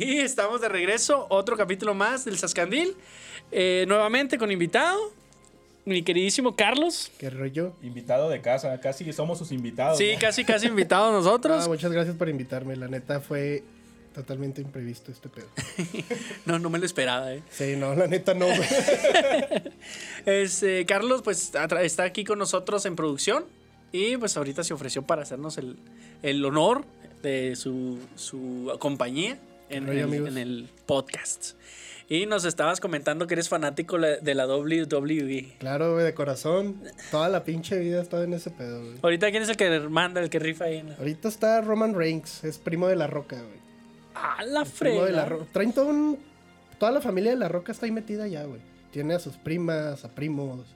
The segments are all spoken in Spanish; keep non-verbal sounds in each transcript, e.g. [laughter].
Y estamos de regreso, otro capítulo más del Sascandil. Eh, nuevamente con invitado, mi queridísimo Carlos. ¿Qué rollo? Invitado de casa, casi somos sus invitados. Sí, ¿no? casi, casi invitado nosotros. Ah, muchas gracias por invitarme. La neta fue totalmente imprevisto este pedo. [laughs] No, no me lo esperaba, eh. Sí, no, la neta no. [laughs] Este, Carlos, pues está aquí con nosotros en producción y pues ahorita se ofreció para hacernos el, el honor de su, su compañía en, el, amigos? en el podcast. Y nos estabas comentando que eres fanático de la WWE. Claro, güey, de corazón. Toda la pinche vida he estado en ese pedo, güey. Ahorita, ¿quién es el que manda, el que rifa ahí? Ahorita está Roman Reigns, es primo de la roca, güey. ¡Ah, la Primo de la frega! Roca. Traen todo un... Toda la familia de la roca está ahí metida ya, güey. Tiene a sus primas, a primos.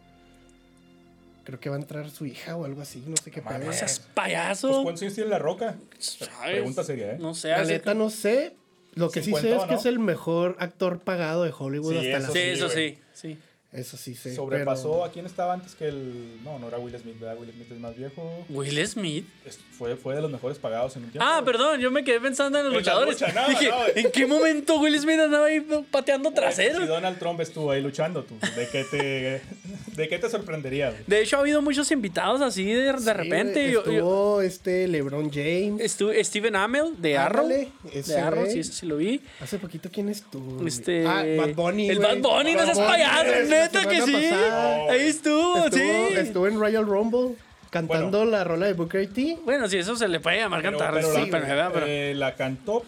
Creo que va a entrar su hija o algo así, no sé qué pedo. No seas Pues, payaso. ¿Cuántos años tiene la roca? ¿Sabes? Pregunta seria, ¿eh? No sé. La neta no sé. Lo que sí sé 50, es que es el mejor actor pagado de Hollywood Sí, hasta la Sí, sí, eso sí. Eso sí sé. Sobrepasó pero- a quién estaba antes que el. No, no era Will Smith, ¿verdad? Will Smith es más viejo. Will Smith. Es- fue, fue de los mejores pagados en un tiempo. Ah, perdón, yo me quedé pensando en los En la luchadores. lucha, no, Dije, no. ¿en qué momento Will Smith andaba ahí pateando Si trasero? Donald Trump estuvo ahí luchando, tú, ¿de qué te, [laughs] de qué te sorprendería? güey? De hecho, ha habido muchos invitados así de, de Sí, repente. güey, Yo- yo- Estuvo este LeBron James. estuve Steven Amell de Arrow. De Arrow, sí, ese sí lo vi. Hace poquito, ¿quién estuvo? Este. Ah, Bad Bunny. El güey. Bad Bunny, no seas payaso, neta que sí. pasada. Ahí estuvo, Estuvo, sí. estuvo en Royal Rumble cantando la rola de Booker T. Bueno, si eso se le puede llamar Pero, cantar. pero sí, la, pero, eh, la cantó,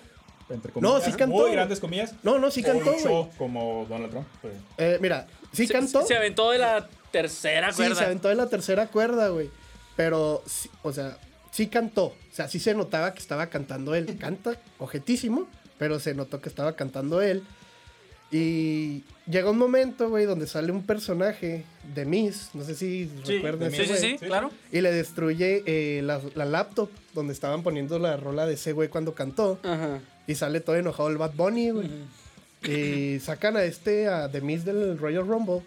entre comillas. sí cantó. Muy grandes comillas. No, no, sí cantó, luchó como Donald Trump. pues. Eh, mira, sí se, cantó. se aventó de la tercera Sí, cuerda. se aventó de la tercera cuerda, güey. Pero, sí, o sea, sí cantó. O sea, sí se notaba que estaba cantando él. Canta ojetísimo, pero se notó que estaba cantando él. Y llega un momento, güey, donde sale un personaje de Miss. No sé si Sí, recuerdan sí, ese sí, güey. sí, claro. Y le destruye eh, la, la laptop donde estaban poniendo la rola de ese güey cuando cantó. Ajá. Y sale todo enojado el Bad Bunny, güey. Y sacan a este, a The Miz del Royal Rumble.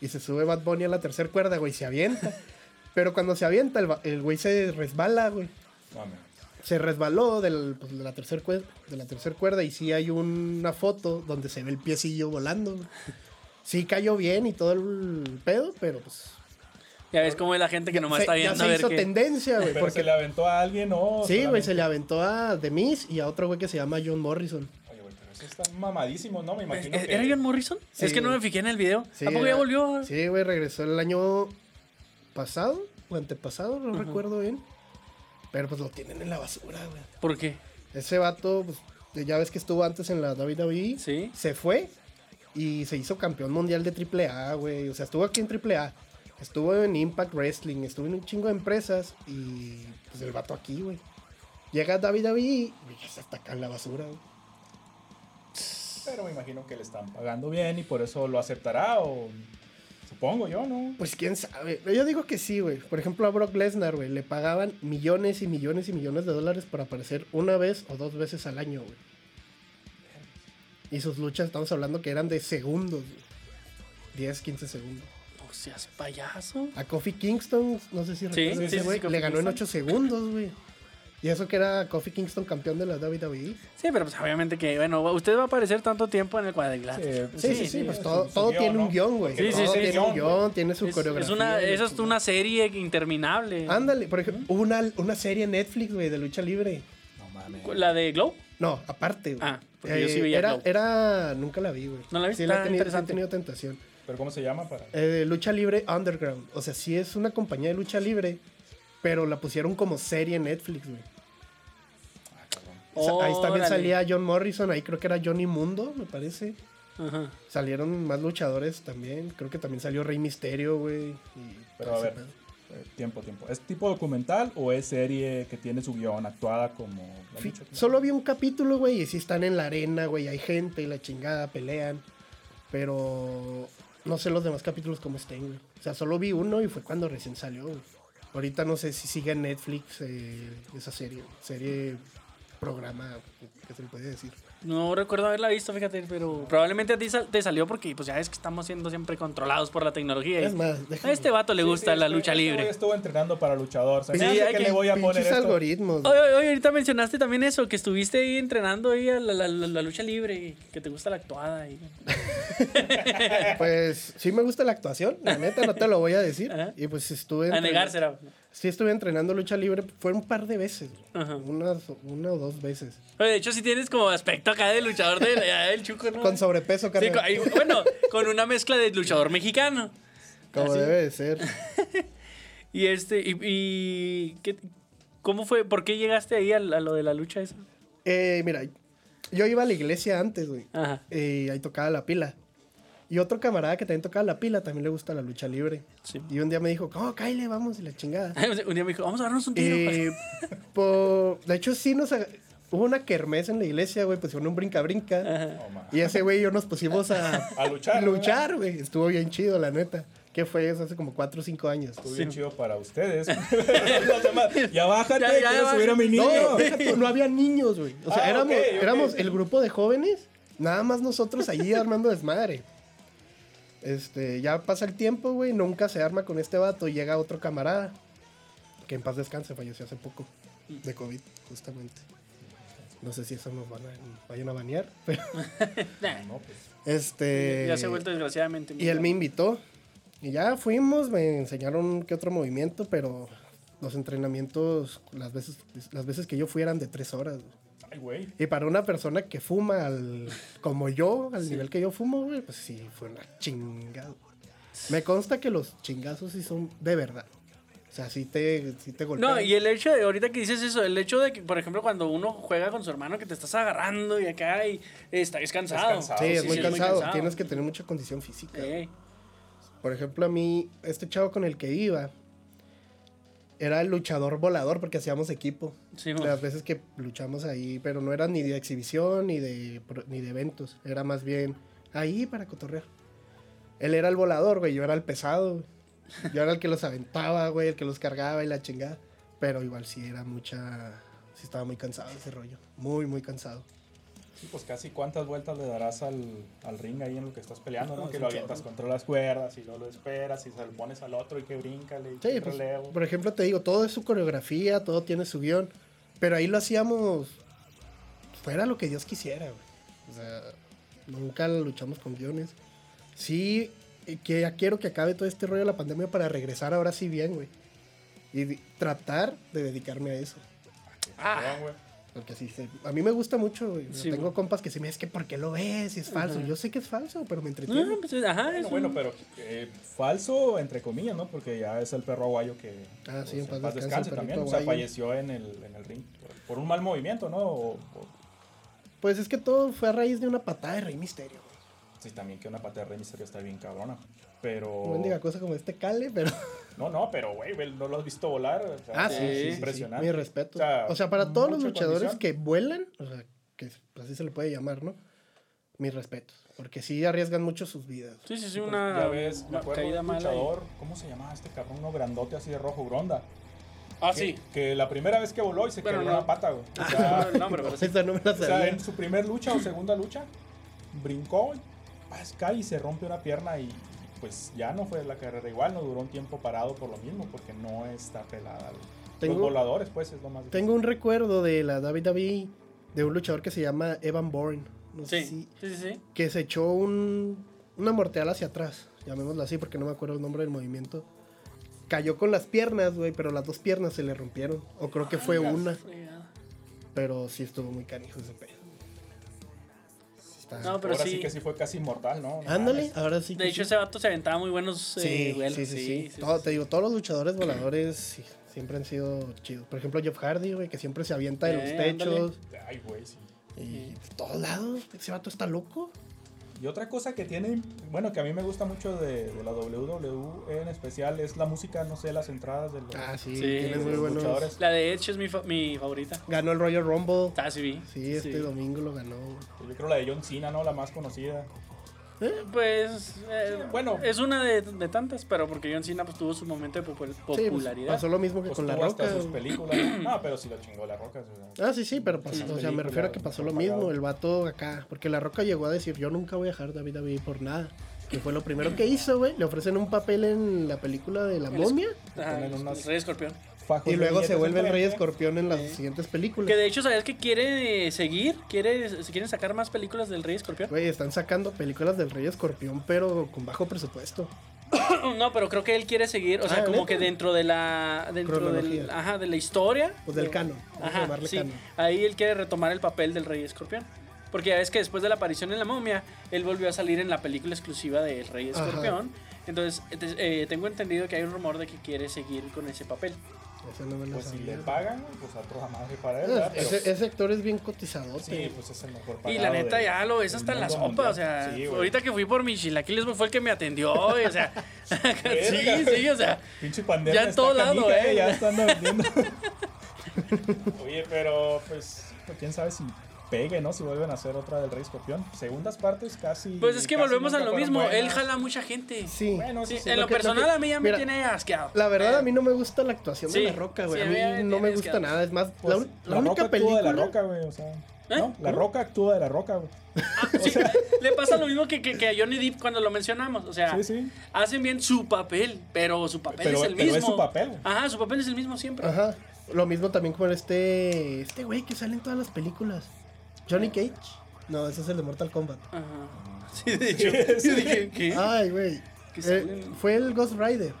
Y se sube Bad Bunny a la tercera cuerda, güey, y se avienta. [laughs] Pero cuando se avienta, el, el güey se resbala, güey. Mames. Se resbaló del, pues, de la tercera cuerda, de la tercer cuerda y sí hay una foto donde se ve el piecillo volando. Sí cayó bien y todo el pedo, pero pues... Ya ves cómo es la gente que nomás se- está ya viendo a se ver hizo qué. tendencia, güey. Pero Porque se le aventó a alguien, ¿no? Sí, güey, se le aventó a The Miz y a otro güey que se llama John Morrison. Oye, güey, pero eso está mamadísimo, ¿no? Me imagino ¿E- que... ¿Era John Morrison? Sí, es que no me fijé en el video. Sí, ¿Tampoco ya era- volvió? Sí, güey, regresó el año pasado o antepasado, no recuerdo bien. Pero pues lo tienen en la basura, güey. ¿Por qué? Ese vato, pues ya ves que estuvo antes en la WWE. Sí. Se fue y se hizo campeón mundial de AAA, güey. O sea, estuvo aquí en AAA. Estuvo en Impact Wrestling, estuvo en un chingo de empresas y pues el vato aquí, güey. Llega a WWE y ya se está acá en la basura, güey. Pero me imagino que le están pagando bien y por eso lo aceptará o... Supongo yo, ¿no? Pues quién sabe. Yo digo que sí, güey. Por ejemplo, a Brock Lesnar, güey, le pagaban millones y millones y millones de dólares para aparecer una vez o dos veces al año, güey. Y sus luchas, estamos hablando que eran de segundos, güey. 10, 15 segundos. No seas payaso. A Kofi Kingston, no sé si recuerdas sí, sí, sí, le ganó en Kingston. 8 segundos, güey. Y eso que era Kofi Kingston campeón de la WWE. Sí, pero pues obviamente que, bueno, usted va a aparecer tanto tiempo en el cuadrilátero. Sí, sí, sí, sí, pues todo, todo guion, tiene un guion, güey. Sí, sí, todo sí, tiene sí. un guion, tiene su Es, coreografía. es una, eso es una serie interminable. Ándale, por ejemplo, hubo una, una serie en Netflix, güey, de lucha libre. No mames. ¿La de Glow? No, aparte, güey. Ah, porque yo sí veía era, Glow. era, nunca la vi, güey. ¿No la viste? Sí, la he Está tenido, sí he tenido tentación. ¿Pero cómo se llama para...? Eh, lucha libre underground. O sea, sí es una compañía de lucha libre, pero la pusieron como serie en Netflix, güey. Cabrón. O sea, ahí también salía John Morrison, ahí creo que era Johnny Mundo, me parece. Ajá. Salieron más luchadores también. Creo que también salió Rey Misterio, güey. y Pero todo a ver, pedo. eh, tiempo, tiempo. ¿Es tipo documental o es serie que tiene su guion actuada como? Solo vi un capítulo, güey, y sí están en la arena, güey. Hay gente y la chingada, pelean. Pero no sé los demás capítulos cómo estén, güey. O sea, solo vi uno y fue cuando recién salió, güey. Ahorita no sé si sigue en Netflix eh, esa serie. Serie, programa, ¿qué se le puede decir? No recuerdo haberla visto, fíjate, pero probablemente a ti sal- te salió porque pues ya es que estamos siendo siempre controlados por la tecnología. y Es más, a este vato le gusta Sí, la lucha libre. Estuvo entrenando para luchador. ¿sabes? Sí, hay que- le voy a poner pinches esto. algoritmos. Oye, oye, oye, ahorita mencionaste también eso, que estuviste ahí entrenando ahí a la, la- la- la lucha libre, y que te gusta la actuada. Y... Pues sí me gusta la actuación, la neta, no te lo voy a decir. Ajá. Y pues estuve. A negársela. Sí, estuve entrenando lucha libre, fue un par de veces. Ajá. Unas, una o dos veces. Oye, de hecho, sí tienes como aspecto acá de luchador de del chuco, ¿no? Con sobrepeso, Sí, con- bueno, con una mezcla de luchador mexicano. Como así. debe de ser. [laughs] Y este, y, y ¿qué- ¿cómo fue? ¿Por qué llegaste ahí a, a lo de la lucha esa? Eh, mira, yo iba a la iglesia antes, güey. Ajá. Y ahí tocaba la pila. Y otro camarada que también tocaba la pila también le gusta la lucha libre. Sí. Y un día me dijo, oh, Kyle, vamos, y la chingada. [laughs] Un día me dijo, vamos a darnos un tiro. [laughs] Por... de hecho, sí nos... Hubo una kermés en la iglesia, güey, pusieron un brinca-brinca. Ajá. No, ma. Y ese güey y yo nos pusimos a, [laughs] A luchar, luchar, güey. Estuvo bien chido, la neta. ¿Qué fue eso? Hace como 4 o 5 años. Estuvo bien chido para ustedes. Ya bájate, Ya, ya, quiero ya, subir a mi No, niño. tú, no había niños, güey. O sea, Ah, éramos, éramos el grupo de jóvenes, nada más nosotros allí armando desmadre. Este, ya pasa el tiempo, güey, nunca se arma con este vato y llega otro camarada, que en paz descanse, falleció hace poco, de COVID, justamente. No sé si eso nos van a, vayan a banear, [laughs] pero No, pues, este... ya se ha vuelto desgraciadamente. Y él me invitó. Y ya fuimos, me enseñaron que otro movimiento, pero los entrenamientos, las veces, las veces que yo fui eran de tres horas. güey. Ay, güey. Y para una persona que fuma al, como yo, al nivel que yo fumo, güey, pues sí, fue una chingada. Me consta que los chingazos sí son de verdad. O sea, sí te, sí te golpean. No, y el hecho de, ahorita que dices eso, el hecho de que, por ejemplo, cuando uno juega con su hermano, que te estás agarrando y acá y está, es cansado. cansado. Sí, es sí, muy sí, cansado. Tienes que tener mucha condición física. Ey, Por ejemplo, a mí, este chavo con el que iba, era el luchador volador porque hacíamos equipo. sí. Las veces que luchamos ahí, pero no era ni de exhibición ni de, ni de eventos. Era más bien ahí para cotorrear. Él era el volador, güey. Yo era el pesado. güey. Yo era el que los aventaba, güey. El que los cargaba y la chingada. Pero igual sí era mucha... Sí estaba muy cansado ese rollo. Muy, muy cansado. Sí, pues casi cuántas vueltas le darás al, al ring ahí en lo que estás peleando, ¿no? No, que es lo avientas chorro. contra las cuerdas y luego lo esperas y se lo pones al otro y que bríncale y Sí, que pues, relevo. por ejemplo, te digo, todo es su coreografía, todo tiene su guion. Pero ahí lo hacíamos... Fuera lo que Dios quisiera, güey. O sea, nunca luchamos con guiones. Sí, que ya quiero que acabe todo este rollo de la pandemia para regresar ahora sí bien, güey. Y tratar de dedicarme a eso. Ah. Porque sí, se- a mí me gusta mucho, Sí, tengo compas que se me es que ¿por qué lo ves? Si es falso. Ajá. Yo sé que es falso, pero me entretiene. No, pues, ajá, Bueno, eso. bueno, pero eh, falso entre comillas, ¿no? Porque ya es el perro aguayo que Ah, sí, pues, en paz descanse, descanse el también. perrito O sea, aguayo. falleció en el, en el ring por, por un mal movimiento, ¿no? O, o- Pues es que todo fue a raíz de una patada de Rey Misterio, güey. sí, también que una pata de Rey Misterio está bien cabrona. Pero. No mendiga cosa como este cale, pero... No, no, pero güey, no lo has visto volar. o sea, Ah, es sí, sí, sí, impresionante. Mi respeto. O sea, O sea, para todos los luchadores condición. que vuelan, o sea, que así se le puede llamar, ¿no? Mis respetos. Porque sí arriesgan mucho sus vidas. Sí, sí, sí, Pues, una, ya ves, me una acuerdo de caída un y- luchador, ¿cómo se llamaba este cabrón? Uno grandote así de rojo, Gronda. Ah, que, sí. Que la primera vez que voló y se Bueno, quebró no. la pata, güey. O Ah, sea, no, hombre, pero sí. Esa no me la o sea, sabía. en su primer lucha o segunda lucha, brincó, cae y se rompe una pierna y pues ya no fue la carrera igual, no duró un tiempo parado por lo mismo, porque no está pelada. güey. Tengo- Los voladores, pues, es lo más difícil. Tengo un recuerdo de la WWE de un luchador que se llama Evan Bourne. No sé Sí, si- sí, sí, sí. que se echó un, una morteal hacia atrás, llamémoslo así porque no me acuerdo el nombre del movimiento. Cayó con las piernas, güey, pero las dos piernas se le rompieron. O creo que fue una, pero sí estuvo muy canijo ese pedo. Está- No, pero Ahora sí. sí. que sí fue casi inmortal, ¿no? No Ándale, ahora sí. De hecho, sí. ese vato se aventaba muy buenos eh, Sí, duelos. sí, sí, sí. Todo- Te digo, todos los luchadores voladores sí, siempre han sido chidos. Por ejemplo, Jeff Hardy, güey, que siempre se avienta de los Eh, techos. Ay, güey, sí. Y de todos lados, ese vato está loco. Y otra cosa que tiene, bueno, que a mí me gusta mucho de, de la WWE en especial es la música, no sé, las entradas de los, Ah, sí, Sí, tiene muy buenos. luchadores. La de Edge es mi, fa- mi favorita. Ganó el Royal Rumble. Ah, sí, vi. Sí, este domingo lo ganó. Yo creo la de John Cena, ¿no? La más conocida. Pues, eh, Bueno. es una de, de tantas, pero porque John Cena pues, tuvo su momento de popul- Sí, pues, popularidad. pasó lo mismo que Pues con La hasta Roca. sus películas. [clears throat] No, pero sí lo chingó La Roca. Ah, sí, sí, pero pasó, o sea, me refiero a que pasó lo mismo, el vato acá, porque La Roca llegó a decir, yo nunca voy a dejar David David por nada. Que fue lo primero que hizo, güey. Le ofrecen un papel en la película de La momia el Rey Escorpión. Fajos y de luego se vuelve el Rey. Escorpión en las Sí. siguientes películas. Que de hecho, ¿sabes que quiere eh, seguir? Quiere, se quieren sacar más películas del Rey Escorpión. Güey, están sacando películas del Rey Escorpión, pero con bajo presupuesto. [coughs] No, pero creo que él quiere seguir, o sea, Ah, como ¿neta? que dentro de la dentro del, ajá, de la historia, Pues del canon. Ajá, llamarle sí, canon. ahí él quiere retomar el papel del Rey Escorpión. Porque ya ves que después de la aparición en La Momia, él volvió a salir en la película exclusiva del Rey Ajá. Escorpión. Entonces, ente- eh, tengo entendido que hay un rumor de que quiere seguir con ese papel. Esa no me la Pues si sabía. le pagan, pues a toda madre para él. Ah, ¿verdad? Pero- ese, ese actor es bien cotizado. Sí, pues es el mejor pagado. Y la neta de- ya lo ves hasta en la sopa, o sea, Sí, ahorita que fui por mi chilaquiles fue el que me atendió, o sea, [laughs] sí, sí, o sea, Pinche pandemia Ya en todo lado, canija, eh. Ya están vendiendo. [laughs] Oye, pero pues, pues, quién sabe si pegue, ¿no? Si vuelven a hacer otra del Rey Escorpión. Segundas partes casi. pues es que volvemos a lo mismo, él jala a mucha gente. Sí. Bueno, Sí, en lo lo que- lo personal que- a mí ya me tiene asqueado. La verdad, Eh, a mí no me gusta la actuación Sí, de La Roca, güey. sí, a a mí no me gusta nada. Es más, Pues, la, la la única Roca actúa película. de la Roca, güey, o sea. ¿no? La. Roca actúa de la Roca, güey. [laughs] sí, [laughs] le pasa lo mismo que, que, que a Johnny Depp cuando lo mencionamos, o sea, Sí, sí. hacen bien su papel, pero su papel Pero- es el pero es mismo. su papel. Ajá, su papel es el mismo siempre. Ajá. Lo mismo también con este. Este güey que sale en todas las películas. Johnny Cage. No, ese es el de Mortal Kombat. Ajá. Sí, de [laughs] hecho, yo dije, ¿qué? Ay, güey. Eh, fue el Ghost Rider.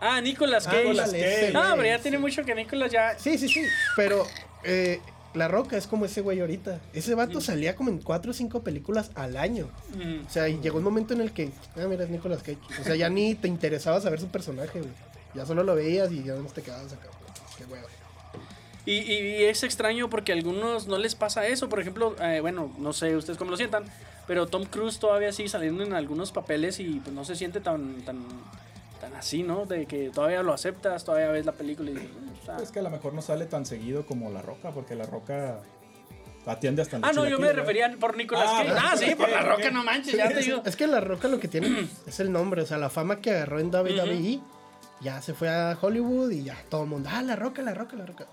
Ah, Nicolas Ah, Cage. Nicolas Cage, Ah, pero ya tiene sí. mucho que Nicolas ya. Sí, sí, sí. Pero eh, La Roca es como ese güey ahorita. Ese vato salía como en cuatro o cinco películas al año. Mm. O sea, y llegó un momento en el que, ah, mira, es Nicolas Cage. O sea, ya ni te interesaba saber su personaje, güey. Ya solo lo veías y ya no te quedabas acá. güey. Qué hueva. Y, y es extraño porque a algunos no les pasa eso. Por ejemplo, eh, bueno, no sé ustedes cómo lo sientan, pero Tom Cruise todavía sigue saliendo en algunos papeles y pues no se siente tan, tan, tan así, ¿no? De que todavía lo aceptas, todavía ves la película y dices, "Mm, o sea". Es que a lo mejor no sale tan seguido como La Roca, porque La Roca atiende hasta Ah, no, yo me refería por Nicolas Ah, Cage. Ah, sí, por la roca, no manches, ya te digo. Es que La Roca lo que tiene [clears throat] es el nombre, o sea, la fama que agarró en WWE. Ya se fue a Hollywood y ya todo el mundo, ah, La Roca, La Roca, La Roca.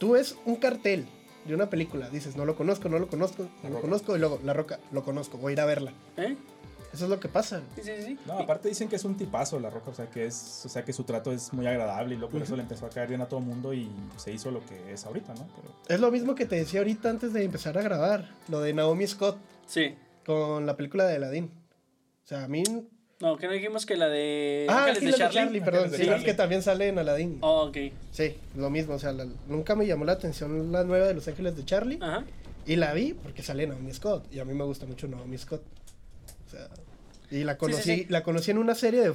Tú ves un cartel de una película, dices, no lo conozco, no lo conozco, no La lo Roca. conozco, y luego, La Roca, lo conozco, voy a ir a verla. ¿Eh? Eso es lo que pasa. Sí, sí, sí. No, aparte dicen que es un tipazo La Roca, o sea, que es, o sea, que su trato es muy agradable y luego por eso le empezó a caer bien a todo el mundo y se hizo lo que es ahorita, ¿no? Pero Es lo mismo que te decía ahorita antes de empezar a grabar, lo de Naomi Scott Sí. con la película de Aladdin. O sea, a mí... No, que no dijimos que la de Ah, Ángeles Ángeles de Charlie, perdón, Ángeles de sí, Charlie. que también sale en Aladdin. Oh, ok. Sí, lo mismo, o sea, la- nunca me llamó la atención la nueva de Los Ángeles de Charlie. Ajá. Y la vi porque sale Naomi Scott. Y a mí me gusta mucho Naomi Scott. O sea, y la conocí, sí, sí. la conocí en una serie de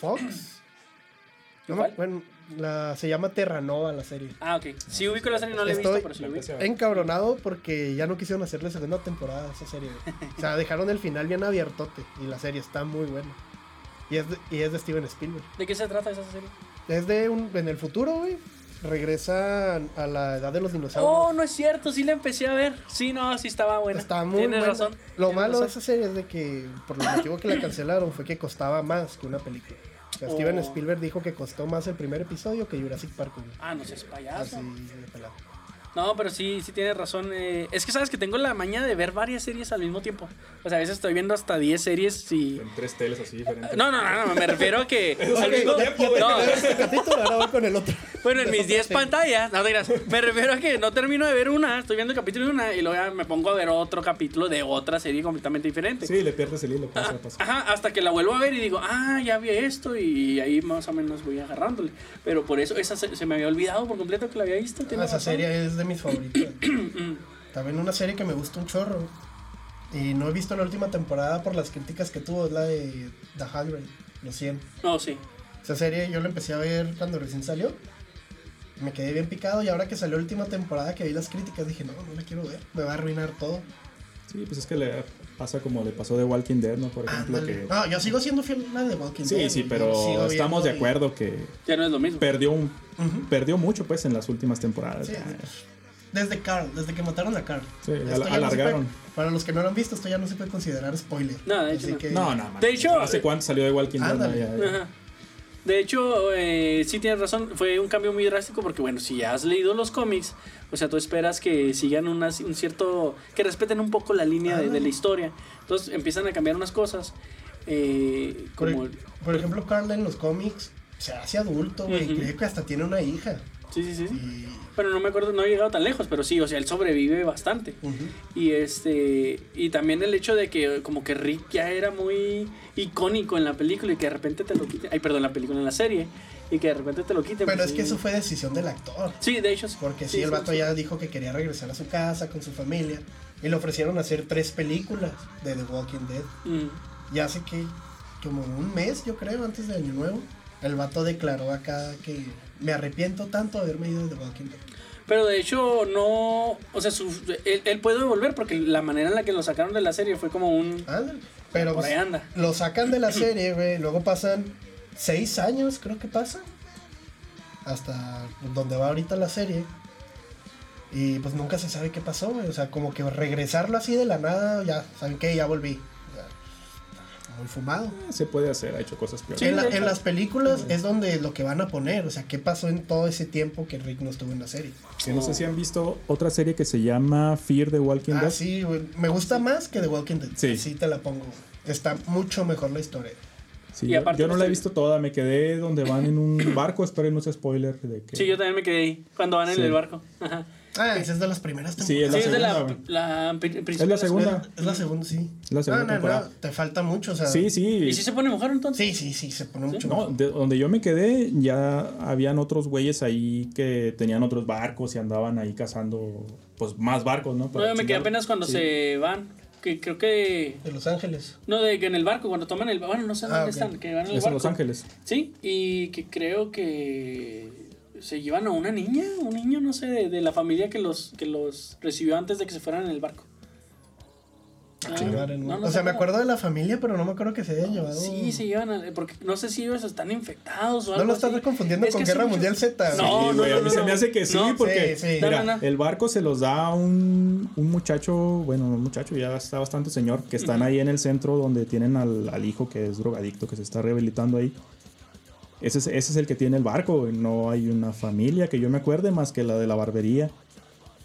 Fox. [coughs] No bueno, la, se llama Terranova la serie. Ah, ok. Sí, ubico la serie, no la he Estoy- visto, pero sí la lo ver. Encabronado porque ya no quisieron hacerle segunda temporada a esa serie. güey. [laughs] O sea, dejaron el final bien abiertote. Y la serie está muy buena. Y es de, y es de Steven Spielberg. ¿De qué se trata esa serie? Es de un. En el futuro, güey. Regresan a la edad de los dinosaurios. Oh, no es cierto, sí la empecé a ver. Sí, no, sí estaba buena. Está muy Tienes buena. razón. Lo tienes malo de razón. esa serie es de que, por el motivo que la cancelaron, fue que costaba más que una película. Sea, Steven Oh. Spielberg dijo que costó más el primer episodio que Jurassic Park. güey. Ah, no seas payaso. Así de pelado. No, pero sí, sí tienes razón. eh, es que sabes que tengo la maña de ver varias series al mismo tiempo. O sea, a veces estoy viendo hasta 10 series y. en tres teles así diferentes. No, no, no, no, me refiero a que. [laughs] Al mismo- puedo no, ver. Este capítulo ahora voy con el otro. bueno, en mis 10 Sí. pantallas, no te creas. Me refiero a que no termino de ver una, estoy viendo el capítulo de una y luego ya me pongo a ver otro capítulo de otra serie completamente diferente. Sí, le pierdes el hilo, pasa, Ajá, pasa. ajá, hasta que la vuelvo a ver y digo, ah, ya vi esto y ahí más o menos voy agarrándole. Pero por eso esa se, se me había olvidado por completo que la había visto. Ah, tienes esa razón. serie es de mis favoritas. [coughs] También una serie que me gusta un chorro. Y no he visto la última temporada por las críticas que tuvo, es la de The Hundred, los 100. No, sí. Esa serie yo la empecé a ver cuando recién salió. Me quedé bien picado y ahora que salió la última temporada que vi las críticas dije, no, no la quiero ver, me va a arruinar todo. Sí, pues es que le pasa como le pasó de Walking Dead, ¿no? Por ejemplo, que... No, yo sigo siendo fiel a la de Walking Dead. Sí, sí, pero estamos de y- acuerdo que Ya no es lo mismo. perdió un perdió mucho pues en las últimas temporadas. Sí. Ya. desde Carl, desde que mataron a Carl. Sí, Esto al- ya no se alargaron. puede- para los que no lo han visto, esto ya no se puede considerar spoiler. No, de hecho Así no. que- No, no, man. De hecho- ¿Hace cuánto salió de Walking Dead? Ya, ya. Ajá. De hecho, eh, sí tienes razón, fue un cambio muy drástico porque, bueno, si has leído los cómics, o sea, tú esperas que sigan una- un cierto, que respeten un poco la línea de, de la historia. Entonces empiezan a cambiar unas cosas. eh, Por, como, por ejemplo, Carl en los cómics se hace adulto, güey. Creo que hasta tiene una hija. Sí, sí, sí. Y, Pero no me acuerdo, no he llegado tan lejos, pero sí, o sea, él sobrevive bastante. Y este y también el hecho de que como que Rick ya era muy icónico en la película y que de repente te lo quiten. Ay, perdón, la película en la serie y que de repente te lo quiten. Pero pues, es sí. que eso fue decisión del actor. Sí, de hecho. Porque sí, el vato ya dijo que quería regresar a su casa con su familia. Y le ofrecieron hacer tres películas de The Walking Dead. Mm. Y hace que, como un mes, yo creo, antes de Año Nuevo, el vato declaró acá que me arrepiento tanto de haberme ido de The Walking Dead. Pero de hecho no, o sea, su- él, él puede volver porque la manera en la que lo sacaron de la serie fue como un Ándale. Pero por pues, ahí anda. lo sacan de la [clears throat] serie, güey. Luego pasan seis años, creo que pasa. Hasta donde va ahorita la serie. Y pues nunca se sabe qué pasó, güey. O sea, como que regresarlo así de la nada, ya, ¿saben qué? Ya volví. Muy fumado. Se puede hacer, ha hecho cosas peores. Sí, en, la- en las películas es donde lo que van a poner, o sea, qué pasó en todo ese tiempo que Rick no estuvo en la serie. Que no sé si han visto otra serie que se llama Fear the Walking Ah, Dead. sí. Me gusta más que The Walking Dead. Sí. Sí, te la pongo. Está mucho mejor la historia. Sí, Y yo- aparte yo no la he visto toda, me quedé donde van en un barco, espero no sea spoiler de que... Sí, yo también me quedé ahí cuando van en Sí. el barco. Ajá. Ah, esa es de las primeras Sí, es Sí, la es de la, segunda, la, Es la segunda. Es la segunda, sí. Es la segunda no, no, temporada. no, te falta mucho, o sea. Sí, sí. ¿Y si se pone mejor entonces? Sí, sí, sí, se pone mucho. No, mejor. de donde yo me quedé ya habían otros güeyes ahí que tenían otros barcos y andaban ahí cazando pues más barcos, ¿no? No, yo me quedé apenas cuando Sí. se van. Que creo que. De Los Ángeles. No, de que en el barco, cuando toman el. Bueno, no sé Ah, dónde están, que van en el Es en barco. Los Ángeles. Sí, y que creo que se llevan a una niña, un niño, no sé, de, de la familia que los, que los recibió antes de que se fueran en el barco. Ah, en- no, no o sea, me acuerdo de la familia, pero no me acuerdo que se hayan llevado. Sí, se llevan a, porque no sé si ellos están infectados o algo No lo estás así. confundiendo Es con Guerra Mundial Z. No, güey. no, se me hace que sí, No, porque sí, sí. mira, No, no, no. el barco se los da a un, un muchacho, bueno, un muchacho ya está bastante señor, que están ahí en el centro donde tienen al, al hijo que es drogadicto, que se está rehabilitando ahí. Ese es, ese es el que tiene el barco, no hay una familia que yo me acuerde más que la de la barbería,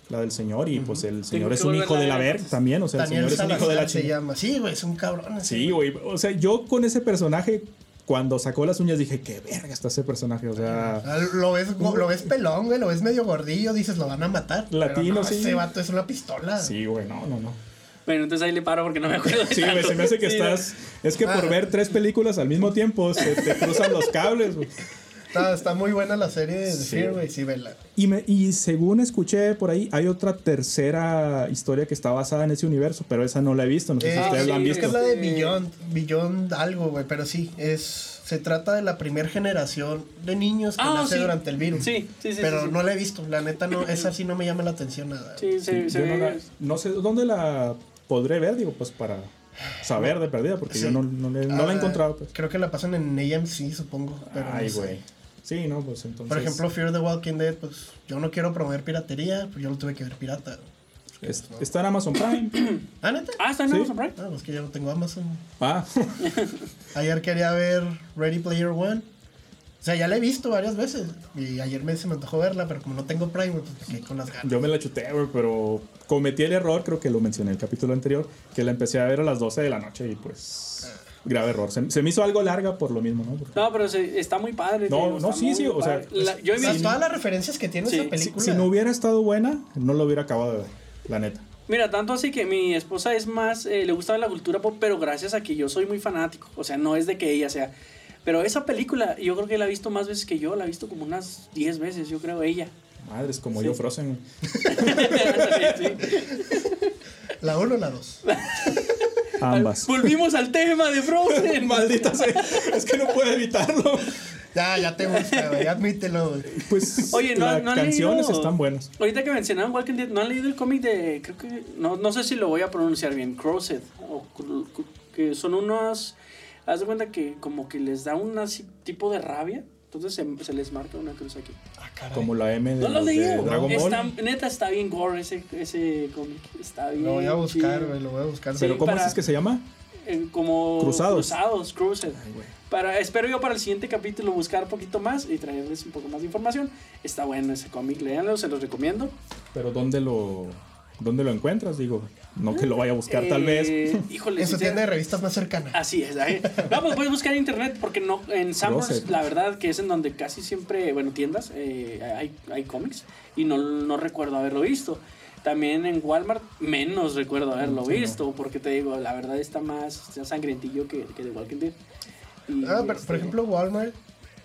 la del señor, y pues el señor es un hijo de la ver, también, o sea, el señor es un hijo de la se llama. Sí, güey, es un cabrón. Sí, güey. O sea, yo con ese personaje, cuando sacó las uñas, dije, qué verga está ese personaje. O sea, Ah, Lo ves, lo ves pelón, güey, lo ves medio gordillo, dices, lo van a matar. Latino, no, sí. Ese vato es una pistola. sí, güey, no, no, no. Bueno, entonces ahí le paro porque no me acuerdo. de Sí, güey, tanto. se me hace que Sí, estás. Es que por Ah. ver tres películas al mismo tiempo se te cruzan los cables, güey. Está, está muy buena la serie de Sí. Fear, güey, sí, vela. Y, me, y según escuché por ahí, hay otra tercera historia que está basada en ese universo, pero esa no la he visto. No sé si Eh, ustedes sí, la han es que es la de Sí. Beyond, Beyond algo, güey, pero sí, es se trata de la primera generación de niños que Ah, nace sí. durante el virus. Sí, sí, sí. pero sí, sí. no la he visto, la neta no, esa sí no me llama la atención nada. Sí, Sí, no, la- no sé dónde la podré ver, digo, pues para saber de perdida, porque yo no, no, le- no la he Ah, encontrado. Pues. Creo que la pasan en AMC, supongo. Pero Ay, no sé. güey. Sí, no, pues entonces. Por ejemplo, Fear the Walking Dead, pues yo no quiero promover piratería, pues yo lo tuve que ver pirata. es- está en Amazon Prime. ¿Ah, neta? Ah, está en Sí. Amazon Prime. Ah, pues que yo no tengo Amazon. ah, Ayer quería ver Ready Player One. O sea, ya la he visto varias veces. Y ayer me, se me antojó verla, pero como no tengo Prime, pues me quedé con las ganas. yo me la chuté, güey, pero cometí el error, creo que lo mencioné en el capítulo anterior, que la empecé a ver a las 12 de la noche y pues. Grave error. Se, se me hizo algo larga por lo mismo, ¿no? Porque- No, pero se- está muy padre. No, tío, no, sí, sí, o sea. La- yo he visto- todas las referencias que tiene Sí. esa Si, película. si no hubiera estado buena, no lo hubiera acabado de ver, la neta. Mira, tanto así que mi esposa es más, eh, le gusta la cultura pop, pero gracias a que yo soy muy fanático. O sea, no es de que ella sea. Pero esa película, yo creo que la ha visto más veces que yo, la ha visto como unas 10 veces, yo creo, ella. Madre, es como Sí. yo Frozen. [laughs] La 1 o la 2. [laughs] Ambas. Volvimos al tema de Frozen. [laughs] Maldita sea. Es que no puedo evitarlo. Ya, ya te gusta, güey. Admítelo, güey. Pues Oye, ¿no- las no han canciones leído? están buenas. Ahorita que mencionaban Walking Dead, ¿no han leído el cómic de, creo que, no, no sé si lo voy a pronunciar bien, Crowset, o que son unos, haz de cuenta que como que les da un así tipo de rabia, Entonces se, se les marca una cruz aquí. Ah, caray. Como la M de, No lo de leí. Dragon Ball. Está, neta, está bien gore ese, ese cómic. Está bien. Lo voy a buscar, güey, lo voy a buscar. Pero ¿cómo para- es que se llama? Eh, como Cruzados. Cruzados, Cruised. Ay, güey. Para, espero yo para el siguiente capítulo buscar un poquito más y traerles un poco más de información. Está bueno ese cómic, léanlo, se los recomiendo. Pero ¿dónde lo, ¿dónde lo encuentras? Digo, no que lo vaya a buscar tal vez. Eh, Híjole, En su tienda de revistas más cercana. Así es. No, pues puedes buscar en internet porque no en Summers, la verdad que es en donde casi siempre, bueno, tiendas, eh, hay, hay cómics y no, no recuerdo haberlo visto. También en Walmart menos recuerdo haberlo Sí, no. visto porque te digo, la verdad está más sangrientillo que, que The Walking Dead. Y, Ah, pero, este, por ejemplo, Walmart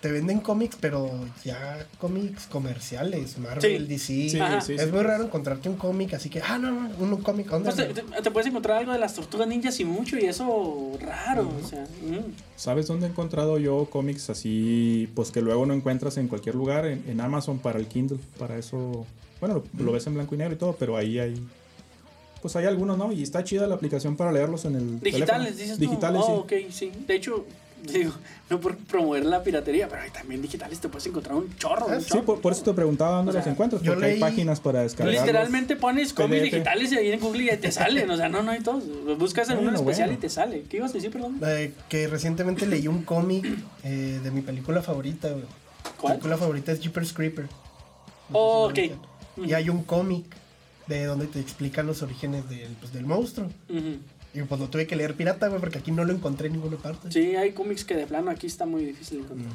te venden cómics, pero ya cómics comerciales, Marvel, Sí. DC. Sí, Ajá. sí, es sí. muy raro encontrarte un cómic, así que, ah, no, no, un, un cómic, ¿dónde? pues, te, te- te puedes encontrar algo de las tortugas ninjas y mucho y eso raro, o sea, mm. ¿Sabes dónde he encontrado yo cómics así, pues que luego no encuentras en cualquier lugar? En, en Amazon para el Kindle, para eso. Bueno, lo, lo ves en blanco y negro y todo, pero ahí hay. Pues hay algunos, ¿no? Y está chida la aplicación para leerlos en el. digitales, teléfono. dices tú. Digitales, oh, sí. ok, sí. De hecho, [laughs] digo, no por promover la piratería, pero ahí también digitales te puedes encontrar un chorro. Ah, un Sí, chorro. por, por eso te preguntaba dónde O sea, los encuentras, porque hay páginas para descargar. Literalmente pones cómics digitales y ahí en Google y te salen. O sea, no, no hay todos. Buscas en uno Bueno, especial bueno. y te sale. ¿Qué ibas a decir, perdón? Eh, que recientemente leí un cómic eh, de mi película favorita, güey. Mi ¿Cuál? película favorita es Jeepers Creeper. Oh, ok. Y hay un cómic de donde te explican los orígenes del, pues, del monstruo. Ujú. Y pues lo tuve que leer pirata, güey, porque aquí no lo encontré en ninguna parte. Sí, hay cómics que de plano aquí está muy difícil de encontrar.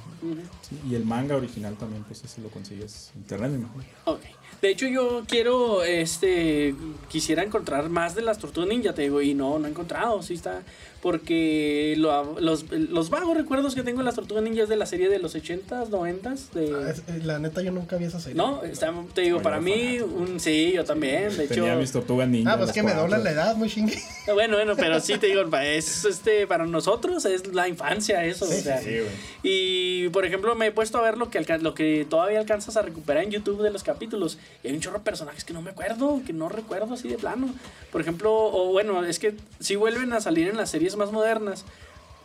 Sí, y el manga original también, pues ese lo consigues en internet, me imagino. Ok. De hecho, yo quiero, este, quisiera encontrar más de las tortugas ninja, te digo, y no, no he encontrado, sí está. Porque lo- los, los vagos recuerdos que tengo de las tortugas ninja es de la serie de los 80s, 90s. Ah, De... es- eh, la neta, yo nunca vi esa serie. No, está, te digo, para mí, un, sí, yo también. De Tenía hecho, mis tortugas ninja. Ah, pues que me doblan la edad, muy chingue. bueno, bueno, pero sí te digo, es este, para nosotros es la infancia eso. Sí, o sea, Sí, güey. Y por ejemplo, me he puesto a ver lo que, lo que todavía alcanzas a recuperar en YouTube de los capítulos. Y hay un chorro de personajes que no me acuerdo, que no recuerdo así de plano. Por ejemplo, o bueno, es que sí vuelven a salir en las series más modernas,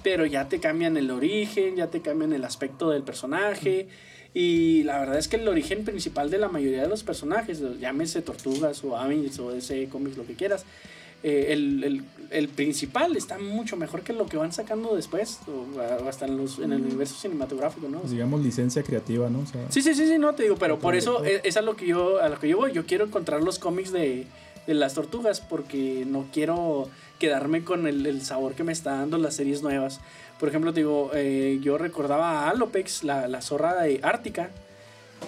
pero ya te cambian el origen, ya te cambian el aspecto del personaje. Y la verdad es que el origen principal de la mayoría de los personajes, llámese Tortugas o Avengers o ese cómics, lo que quieras, eh, el, el- el principal está mucho mejor que lo que van sacando después, o, o hasta en, los, en el universo cinematográfico, ¿no? Pues, digamos licencia creativa, ¿no? O sea, Sí, sí, sí, sí, no te digo, pero por eso es, es a lo que yo a lo que yo voy. Yo quiero encontrar los cómics de, de las tortugas porque no quiero quedarme con el, el sabor que me está dando las series nuevas. Por ejemplo, te digo, eh, yo recordaba a Alopex, la, la zorra de Ártica.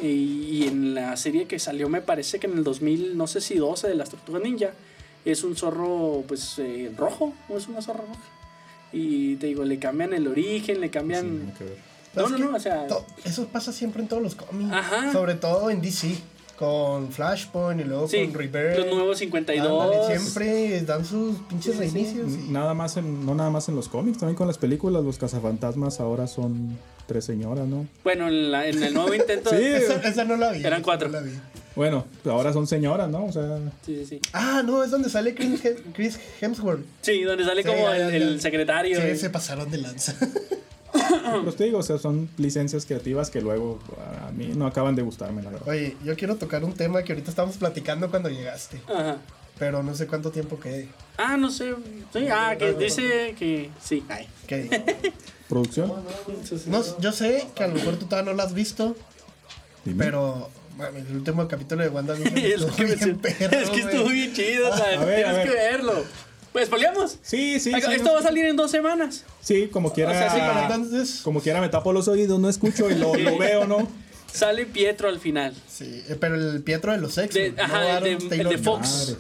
Y, y en la serie que salió, me parece que en el 2000, no sé si 12 de las tortugas ninja, es un zorro, pues, eh, rojo, o es una zorra roja. Y te digo, le cambian el origen, le sí, cambian. ver. No, no, no, o sea. to- Eso pasa siempre en todos los cómics. Ajá. Sobre todo en DC. Con Flashpoint y luego Sí, con Rebirth. los nuevos 52. Ándale, siempre dan sus pinches Sí, sí, sí. reinicios. y- Nada más en, no nada más en los cómics, también con las películas, los cazafantasmas ahora son tres señoras, ¿no? Bueno, en, la- en el nuevo intento. [laughs] Sí. Esa, esa no la vi. Eran cuatro. no la vi. Bueno, ahora son señoras, ¿no? O sea, Sí, sí, sí. Ah, no, es donde sale Chris, Hem- Chris Hemsworth. Sí, donde sale Sí, como ya, el, ya, el ya. secretario. Sí, se pasaron de lanza. [laughs] pero te digo, o sea, son licencias creativas que luego a mí no acaban de gustarme, la verdad. Oye, yo quiero tocar un tema que ahorita estábamos platicando cuando llegaste. Ajá. Pero no sé cuánto tiempo quede. Ah, no sé. Sí, ah, que dice que sí. Ay. ¿Qué? [laughs] ¿Producción? No, yo sé que a lo mejor tú todavía no lo has visto, Dime. pero bueno, el último capítulo de Wanda [laughs] es, que me- es que estuvo bien chido, o sea, ver, tienes que ver. verlo. Pues, ¿poliamos? Sí, sí, sí. Esto va a salir en dos semanas. Sí, como quiera. O sea, sí, Pero entonces, Como quiera me tapo los oídos, no escucho y lo, [laughs] lo veo, ¿no? Sale Pietro al final. sí, eh, pero el Pietro de los De- X-Men, no ajá, el Aaron de- el Taylor de Fox.